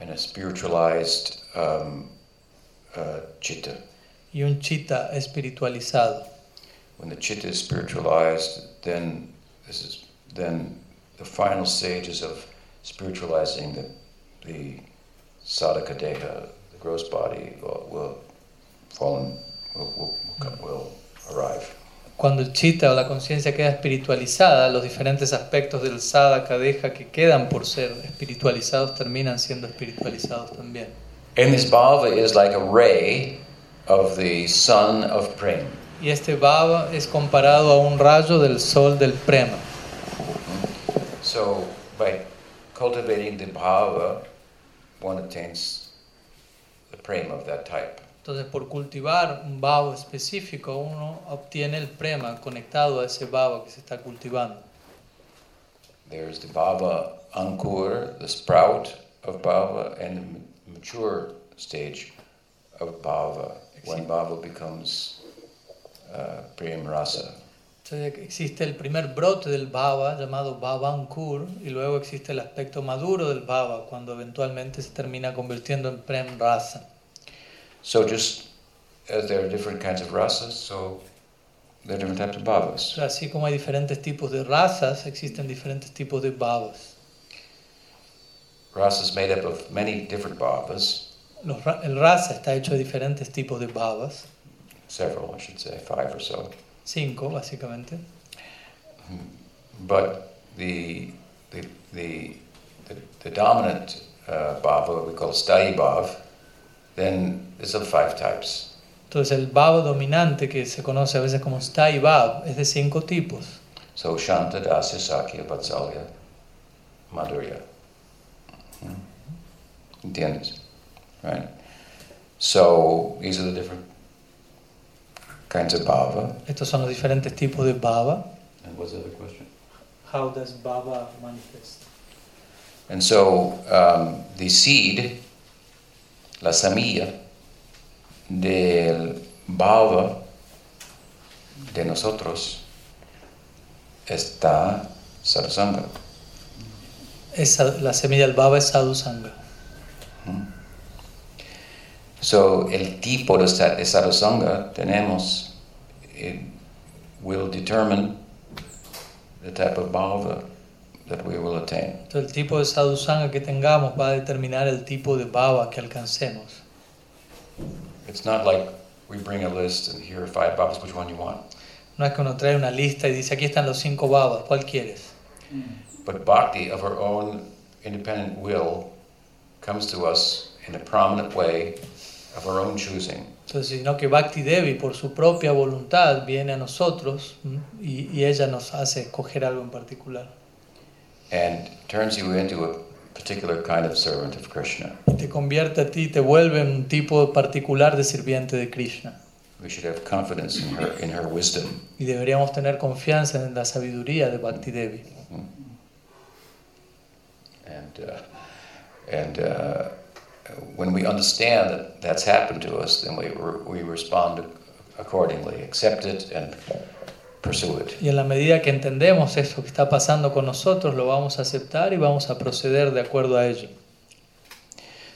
and a spiritualized um, uh, chitta. Y un chitta espiritualizado. When the chitta is spiritualized, then this is then the final stages of spiritualizing the the sadhaka deha, the gross body, will, will fall will, will, will arrive. Cuando el chitta o la conciencia queda espiritualizada, los diferentes aspectos del sadhaka deja que quedan por ser espiritualizados terminan siendo espiritualizados también. And this bhava is like a ray of the sun of prema. Y este bhava es comparado a un rayo del sol del prema. So by cultivating the bhava, one attains the prema of that type. Entonces, por cultivar un bhava específico, uno obtiene el prema conectado a ese bhava que se está cultivando. There's the bhava ankur, the sprout of bhava, and the mature stage of bhava, when bhava becomes uh, prem rasa. Entonces existe el primer brote del bhava llamado bhavankur y luego existe el aspecto maduro del bhava cuando eventualmente se termina convirtiendo en prem rasa. So just as there are different kinds of rasas, so there are different types of bhavas. Así como hay diferentes tipos de razas, existen diferentes tipos de bhavas. Rasa is made up of many different bhavas, Los el rasa está hecho de diferentes tipos de bhavas, several, I should say, five or so. Cinco básicamente. But the the the the, the dominant uh, bhava, what we call sthayi bhav, then is of five types. Entonces el bhava dominante que se conoce a veces como sthai bhav es de cinco tipos. So shanta, dasya, sakya, vatsalya, madhurya. Hmm? ¿Entiendes? Right. So these are the different kinds of bhava. Estos son los diferentes tipos de bhava. And what's the other question? How does bhava manifest? And so um, the seed, la semilla del bhava de nosotros está satsanga. Esa, la semilla del bhava es sadhusanga. So el tipo de, sa- de satsanga tenemos it will determine the type of bhava that we will attain. Entonces el tipo de sadhusanga que tengamos va a determinar el tipo de bhava que alcancemos. It's not like we bring a list and here are five bhavas, which one you want. No es que uno trae una lista y dice aquí están los cinco bhavas, ¿cuál quieres? But bhakti of our own independent will comes to us in a prominent way of our own choosing. Entonces, sino que Bhakti Devi por su propia voluntad viene a nosotros y, y ella nos hace escoger algo en particular. and turns you into a particular kind of servant of Krishna. Y te convierte a ti, te vuelve un tipo particular de sirviente de Krishna. We should have confidence in her in her wisdom. Y deberíamos tener confianza en la sabiduría de Bhakti Devi. And uh, And uh, when we understand that that's happened to us, then we, we respond accordingly, accept it and pursue it. Y en la medida que entendemos eso que está pasando con nosotros, lo vamos a aceptar y vamos a proceder de acuerdo a ello.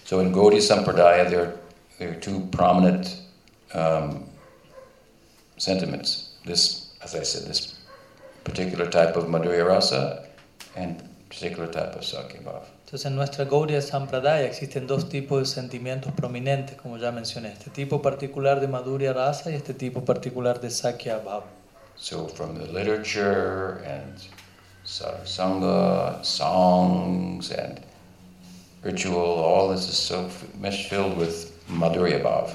So in Gaudiya Sampradaya, there, there are two prominent um, sentiments. This, as I said, this particular type of Madhurya Rasa and particular type of Sakya Bhava. Entonces en nuestra Gaudiya Sampradaya existen dos tipos de sentimientos prominentes, como ya mencioné, este tipo particular de Madhurya Rasa y este tipo particular de Sakya Bhava. So from the literature and sangha, songs and ritual, all this is so much filled with Madhurya Bhava.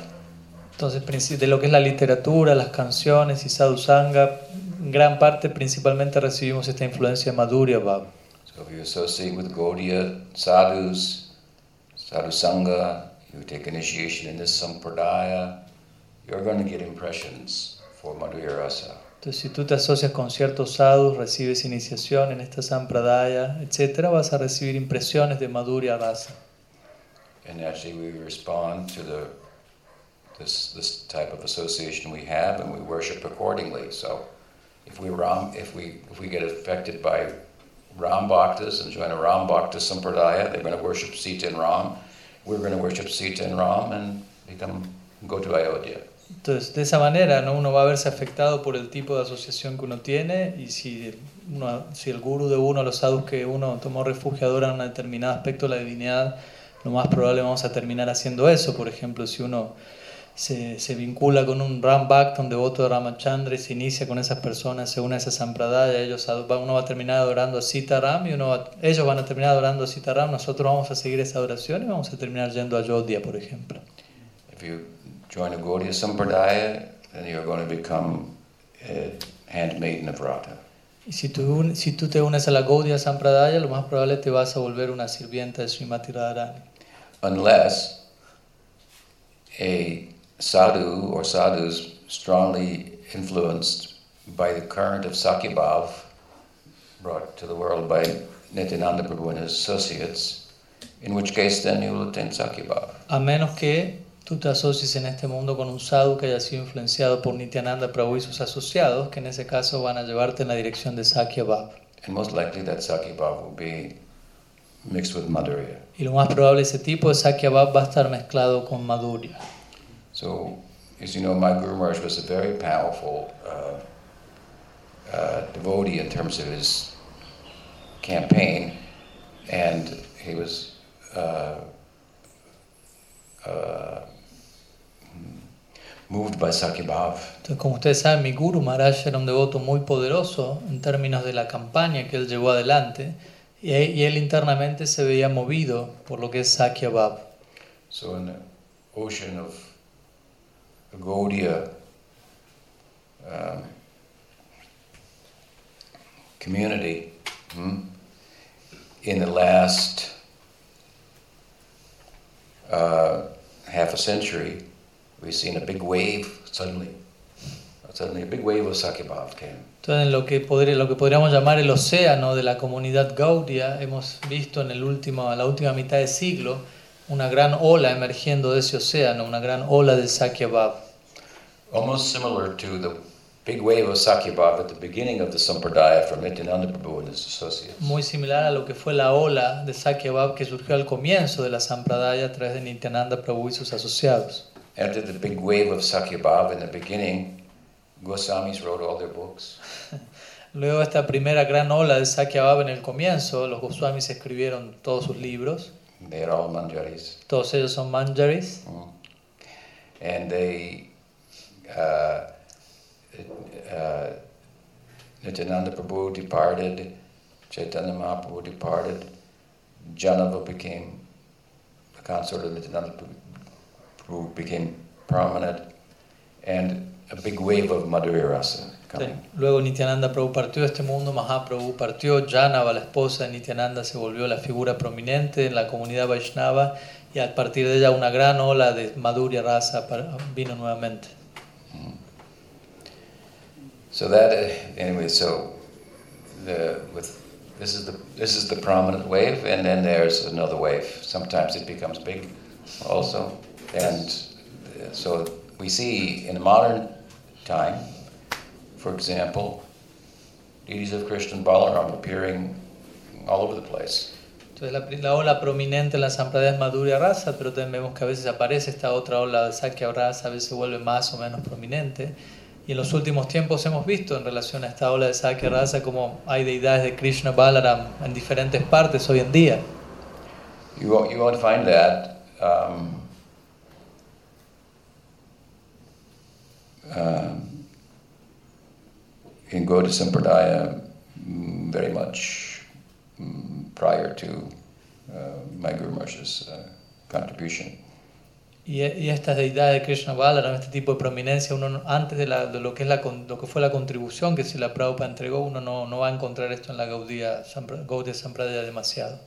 Entonces, de lo que es la literatura, las canciones y sadhusanga, en gran parte principalmente recibimos esta influencia de Madhurya Bhava. So if you associate with Gaudiya sadhus, sadhusanga, you take initiation in this sampradaya, you're going to get impressions for Madhurya Rasa. Entonces, si tú te asocias con ciertos sadhus, recibes iniciación en esta sampradaya, etc., vas a recibir impresiones de Madhurya Rasa. And actually we respond to the this this type of association we have and we worship accordingly. So if we ram if we if we get affected by Ram Bhaktas and join a Ram Bhakta Sampradaya. They're going to worship Sita and Ram. We're going to worship Sita and Ram and become, go to Ayodhya. Entonces, de esa manera, ¿no? uno va a verse afectado por el tipo de asociación que uno tiene y si, si el guru de uno, los sadhus que uno tomó refugio adoran un determinado aspecto de la divinidad, lo más probable vamos a terminar haciendo eso. Por ejemplo, si uno se, se, vincula con un Ram Bhakta, un devoto de Ramachandra, y se inicia con esas personas según esa sampradaya. Ellos, uno va a terminar adorando a Sita Ram y uno ellos van a terminar adorando a Sita Ram. Nosotros vamos a seguir esa adoración y vamos a terminar yendo a Yodhya, por ejemplo. If you join a Gaudiya Sampradaya, then you're going to become a handmaiden of Radha. Y si tú, si tú te unes a la Gaudiya Sampradaya, lo más probable te vas a volver una sirvienta de Srimati Radharani. Unless a sadhu or sadhus strongly influenced by the current of Sakyabhav brought to the world by Nityananda Prabhu and his associates, in which case then you will attain Sakyabhav. A menos que tú te asocies en este mundo con un sadhu que haya sido influenciado por Nityananda Prabhu y sus asociados, que en ese caso van a llevarte en la dirección de Sakyabhav. And most likely that Sakyabhav will be mixed with Madhurya. Y lo más probable ese tipo de Sakyabhav va a estar mezclado con Madhurya. So, as you know, my Guru Maharaj was a very powerful uh, uh, devotee in terms of his campaign, and he was uh, uh moved by. Entonces, como ustedes saben, mi Guru Maharaj era un devoto muy poderoso en términos de la campaña que él llevó adelante, y, y él internamente se veía movido por lo que es Sakyabhav. So, in the ocean of Gaudiya um, community hmm, in the last uh, half a century, we've seen a big wave suddenly. Suddenly a big wave of Sakyabhav came. Entonces, en lo que, podría, lo que podríamos llamar el océano de la comunidad Gaudia, hemos visto en el último, la última mitad del siglo una gran ola emergiendo de ese océano, una gran ola de Sakyabhav. Almost similar to the big wave of Sakyabhav at the beginning of the Sampradaya from Nityananda Prabhu and his associates. Muy similar a lo que fue la ola de Sakyabhav que surgió al comienzo de la Sampradaya a través de Nityananda Prabhu y sus asociados. After the big wave of Sakyabhav in the beginning, Goswamis wrote all their books. Luego esta primera gran ola de Sakyabhav en el comienzo, los Goswamis escribieron todos sus libros. They are all manjaris. Todos ellos son manjaris. Mm. And they, uh, uh, Nityananda Prabhu departed, Chaitanya Mahaprabhu departed, Janava became, the consort of Nityananda Prabhu became prominent, and a big wave of Madhurya Rasa. Luego Nityananda Prabhu partió de este mundo, Mahaprabhu partió, Janava, la esposa de Nityananda, se volvió la figura prominente en la comunidad Vaishnava y a partir de ella una gran ola de Madhurya Rasa vino nuevamente. Mm. So that, uh, anyway, so the, with this is the this is the prominent wave, and then there's another wave. Sometimes it becomes big, also, and so we see in modern time, for example, deities of Krishna Balaram appearing all over the place. Entonces la, la ola prominente en la Sampradaya es Madhurya Rasa, pero también vemos que a veces aparece esta otra ola de Sakya Rasa, a veces se vuelve más o menos prominente. Y en los últimos tiempos hemos visto en relación a esta ola de Sakya Rasa como hay deidades de Krishna Balaram en diferentes partes hoy en día. You won't, you won't find that um, um, in Gaudiya Sampradaya mm, very much mm, prior to uh, my Guru Maharaj's uh, contribution. Y, y estas deidades de Krishna Balaram, este tipo de prominencia, uno no- antes de, la- de lo, que es la, lo que fue la contribución que si la Prabhupada entregó, uno no, no va a encontrar esto en la Gaudiya Gaudiya Sampradaya demasiado.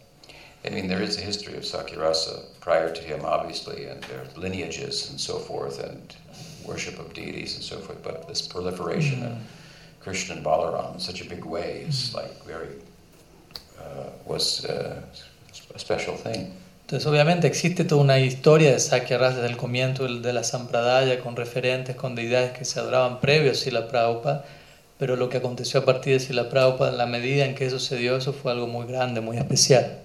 I mean, there is a history of Sakirasa prior to him, obviously, and there are lineages and so forth, and worship of deities and so forth. But this proliferation of Krishna and Balaram in such a big way is like very uh, was uh, a special thing. Entonces, obviamente existe toda una historia de Sakya Rasa desde el comienzo de la Sampradaya con referentes, con deidades que se adoraban previos a Sila Prabhupada, pero lo que aconteció a partir de Sila Prabhupada, en la medida en que dio, eso fue algo muy grande, muy especial.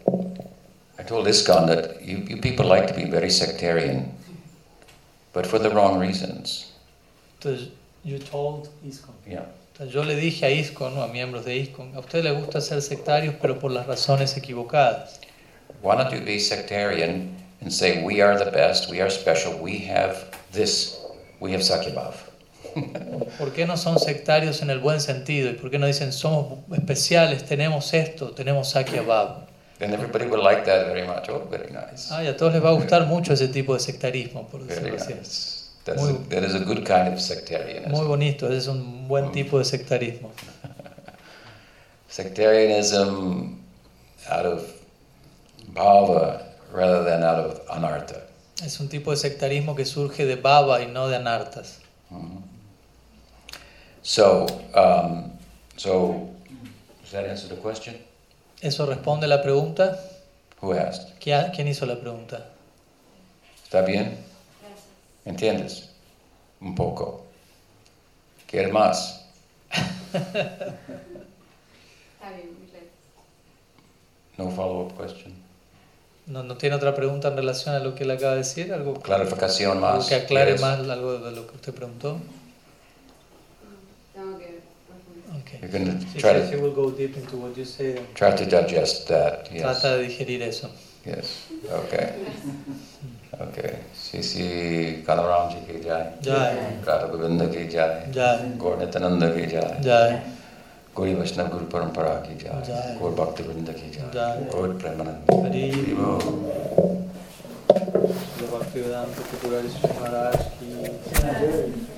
I told ISKCON that you, you people like to be very sectarian, but for the wrong reasons. Entonces, you told ISKCON. Yeah. Entonces, yo le dije a ISKCON, ¿no? a miembros de ISKCON, a ustedes les gusta ser sectarios, pero por las razones equivocadas. Why don't you be sectarian and say, we are the best, we are special, we have this, we have Sakyabhav. ¿Por qué no son sectarios en el buen sentido? ¿Y por qué no dicen somos especiales, tenemos esto, tenemos Sakya Bhav? Then everybody would like that very much. Oh, very nice. Ah, y a todos les va a gustar mucho ese tipo de sectarismo, por decirlo así. nice. That's Muy- a, that is a good kind of sectarianism. Muy bonito, ese es un buen tipo de sectarismo. Sectarianism out of bhava rather than out of anartha. Es un tipo de sectarismo que surge de baba y no de anartas. Mhm. So, um, so does that answer the question? ¿Eso responde la pregunta? Who asked? ¿Quién quién hizo la pregunta? ¿Está bien? ¿Entiendes? Un poco. ¿Quieres más? No follow-up question. ¿No, ¿No tiene otra pregunta en relación a lo que él acaba de decir? ¿Algo, Clarificación algo más. que aclare ¿Quieres? más algo de lo que usted preguntó? Que. Okay. You're going to try to will go deep into what you say. and try to digest that. Yes. Trata de digerir eso. Yes. Okay. Okay. Shri श्री जी की जाए राधा गोविंद की जाए गौर नित्यानंद की जाए कोई वैष्णव गुरु परंपरा की जाए कोई भक्त वृंद की जाए कोई प्रेमानंद महाराज की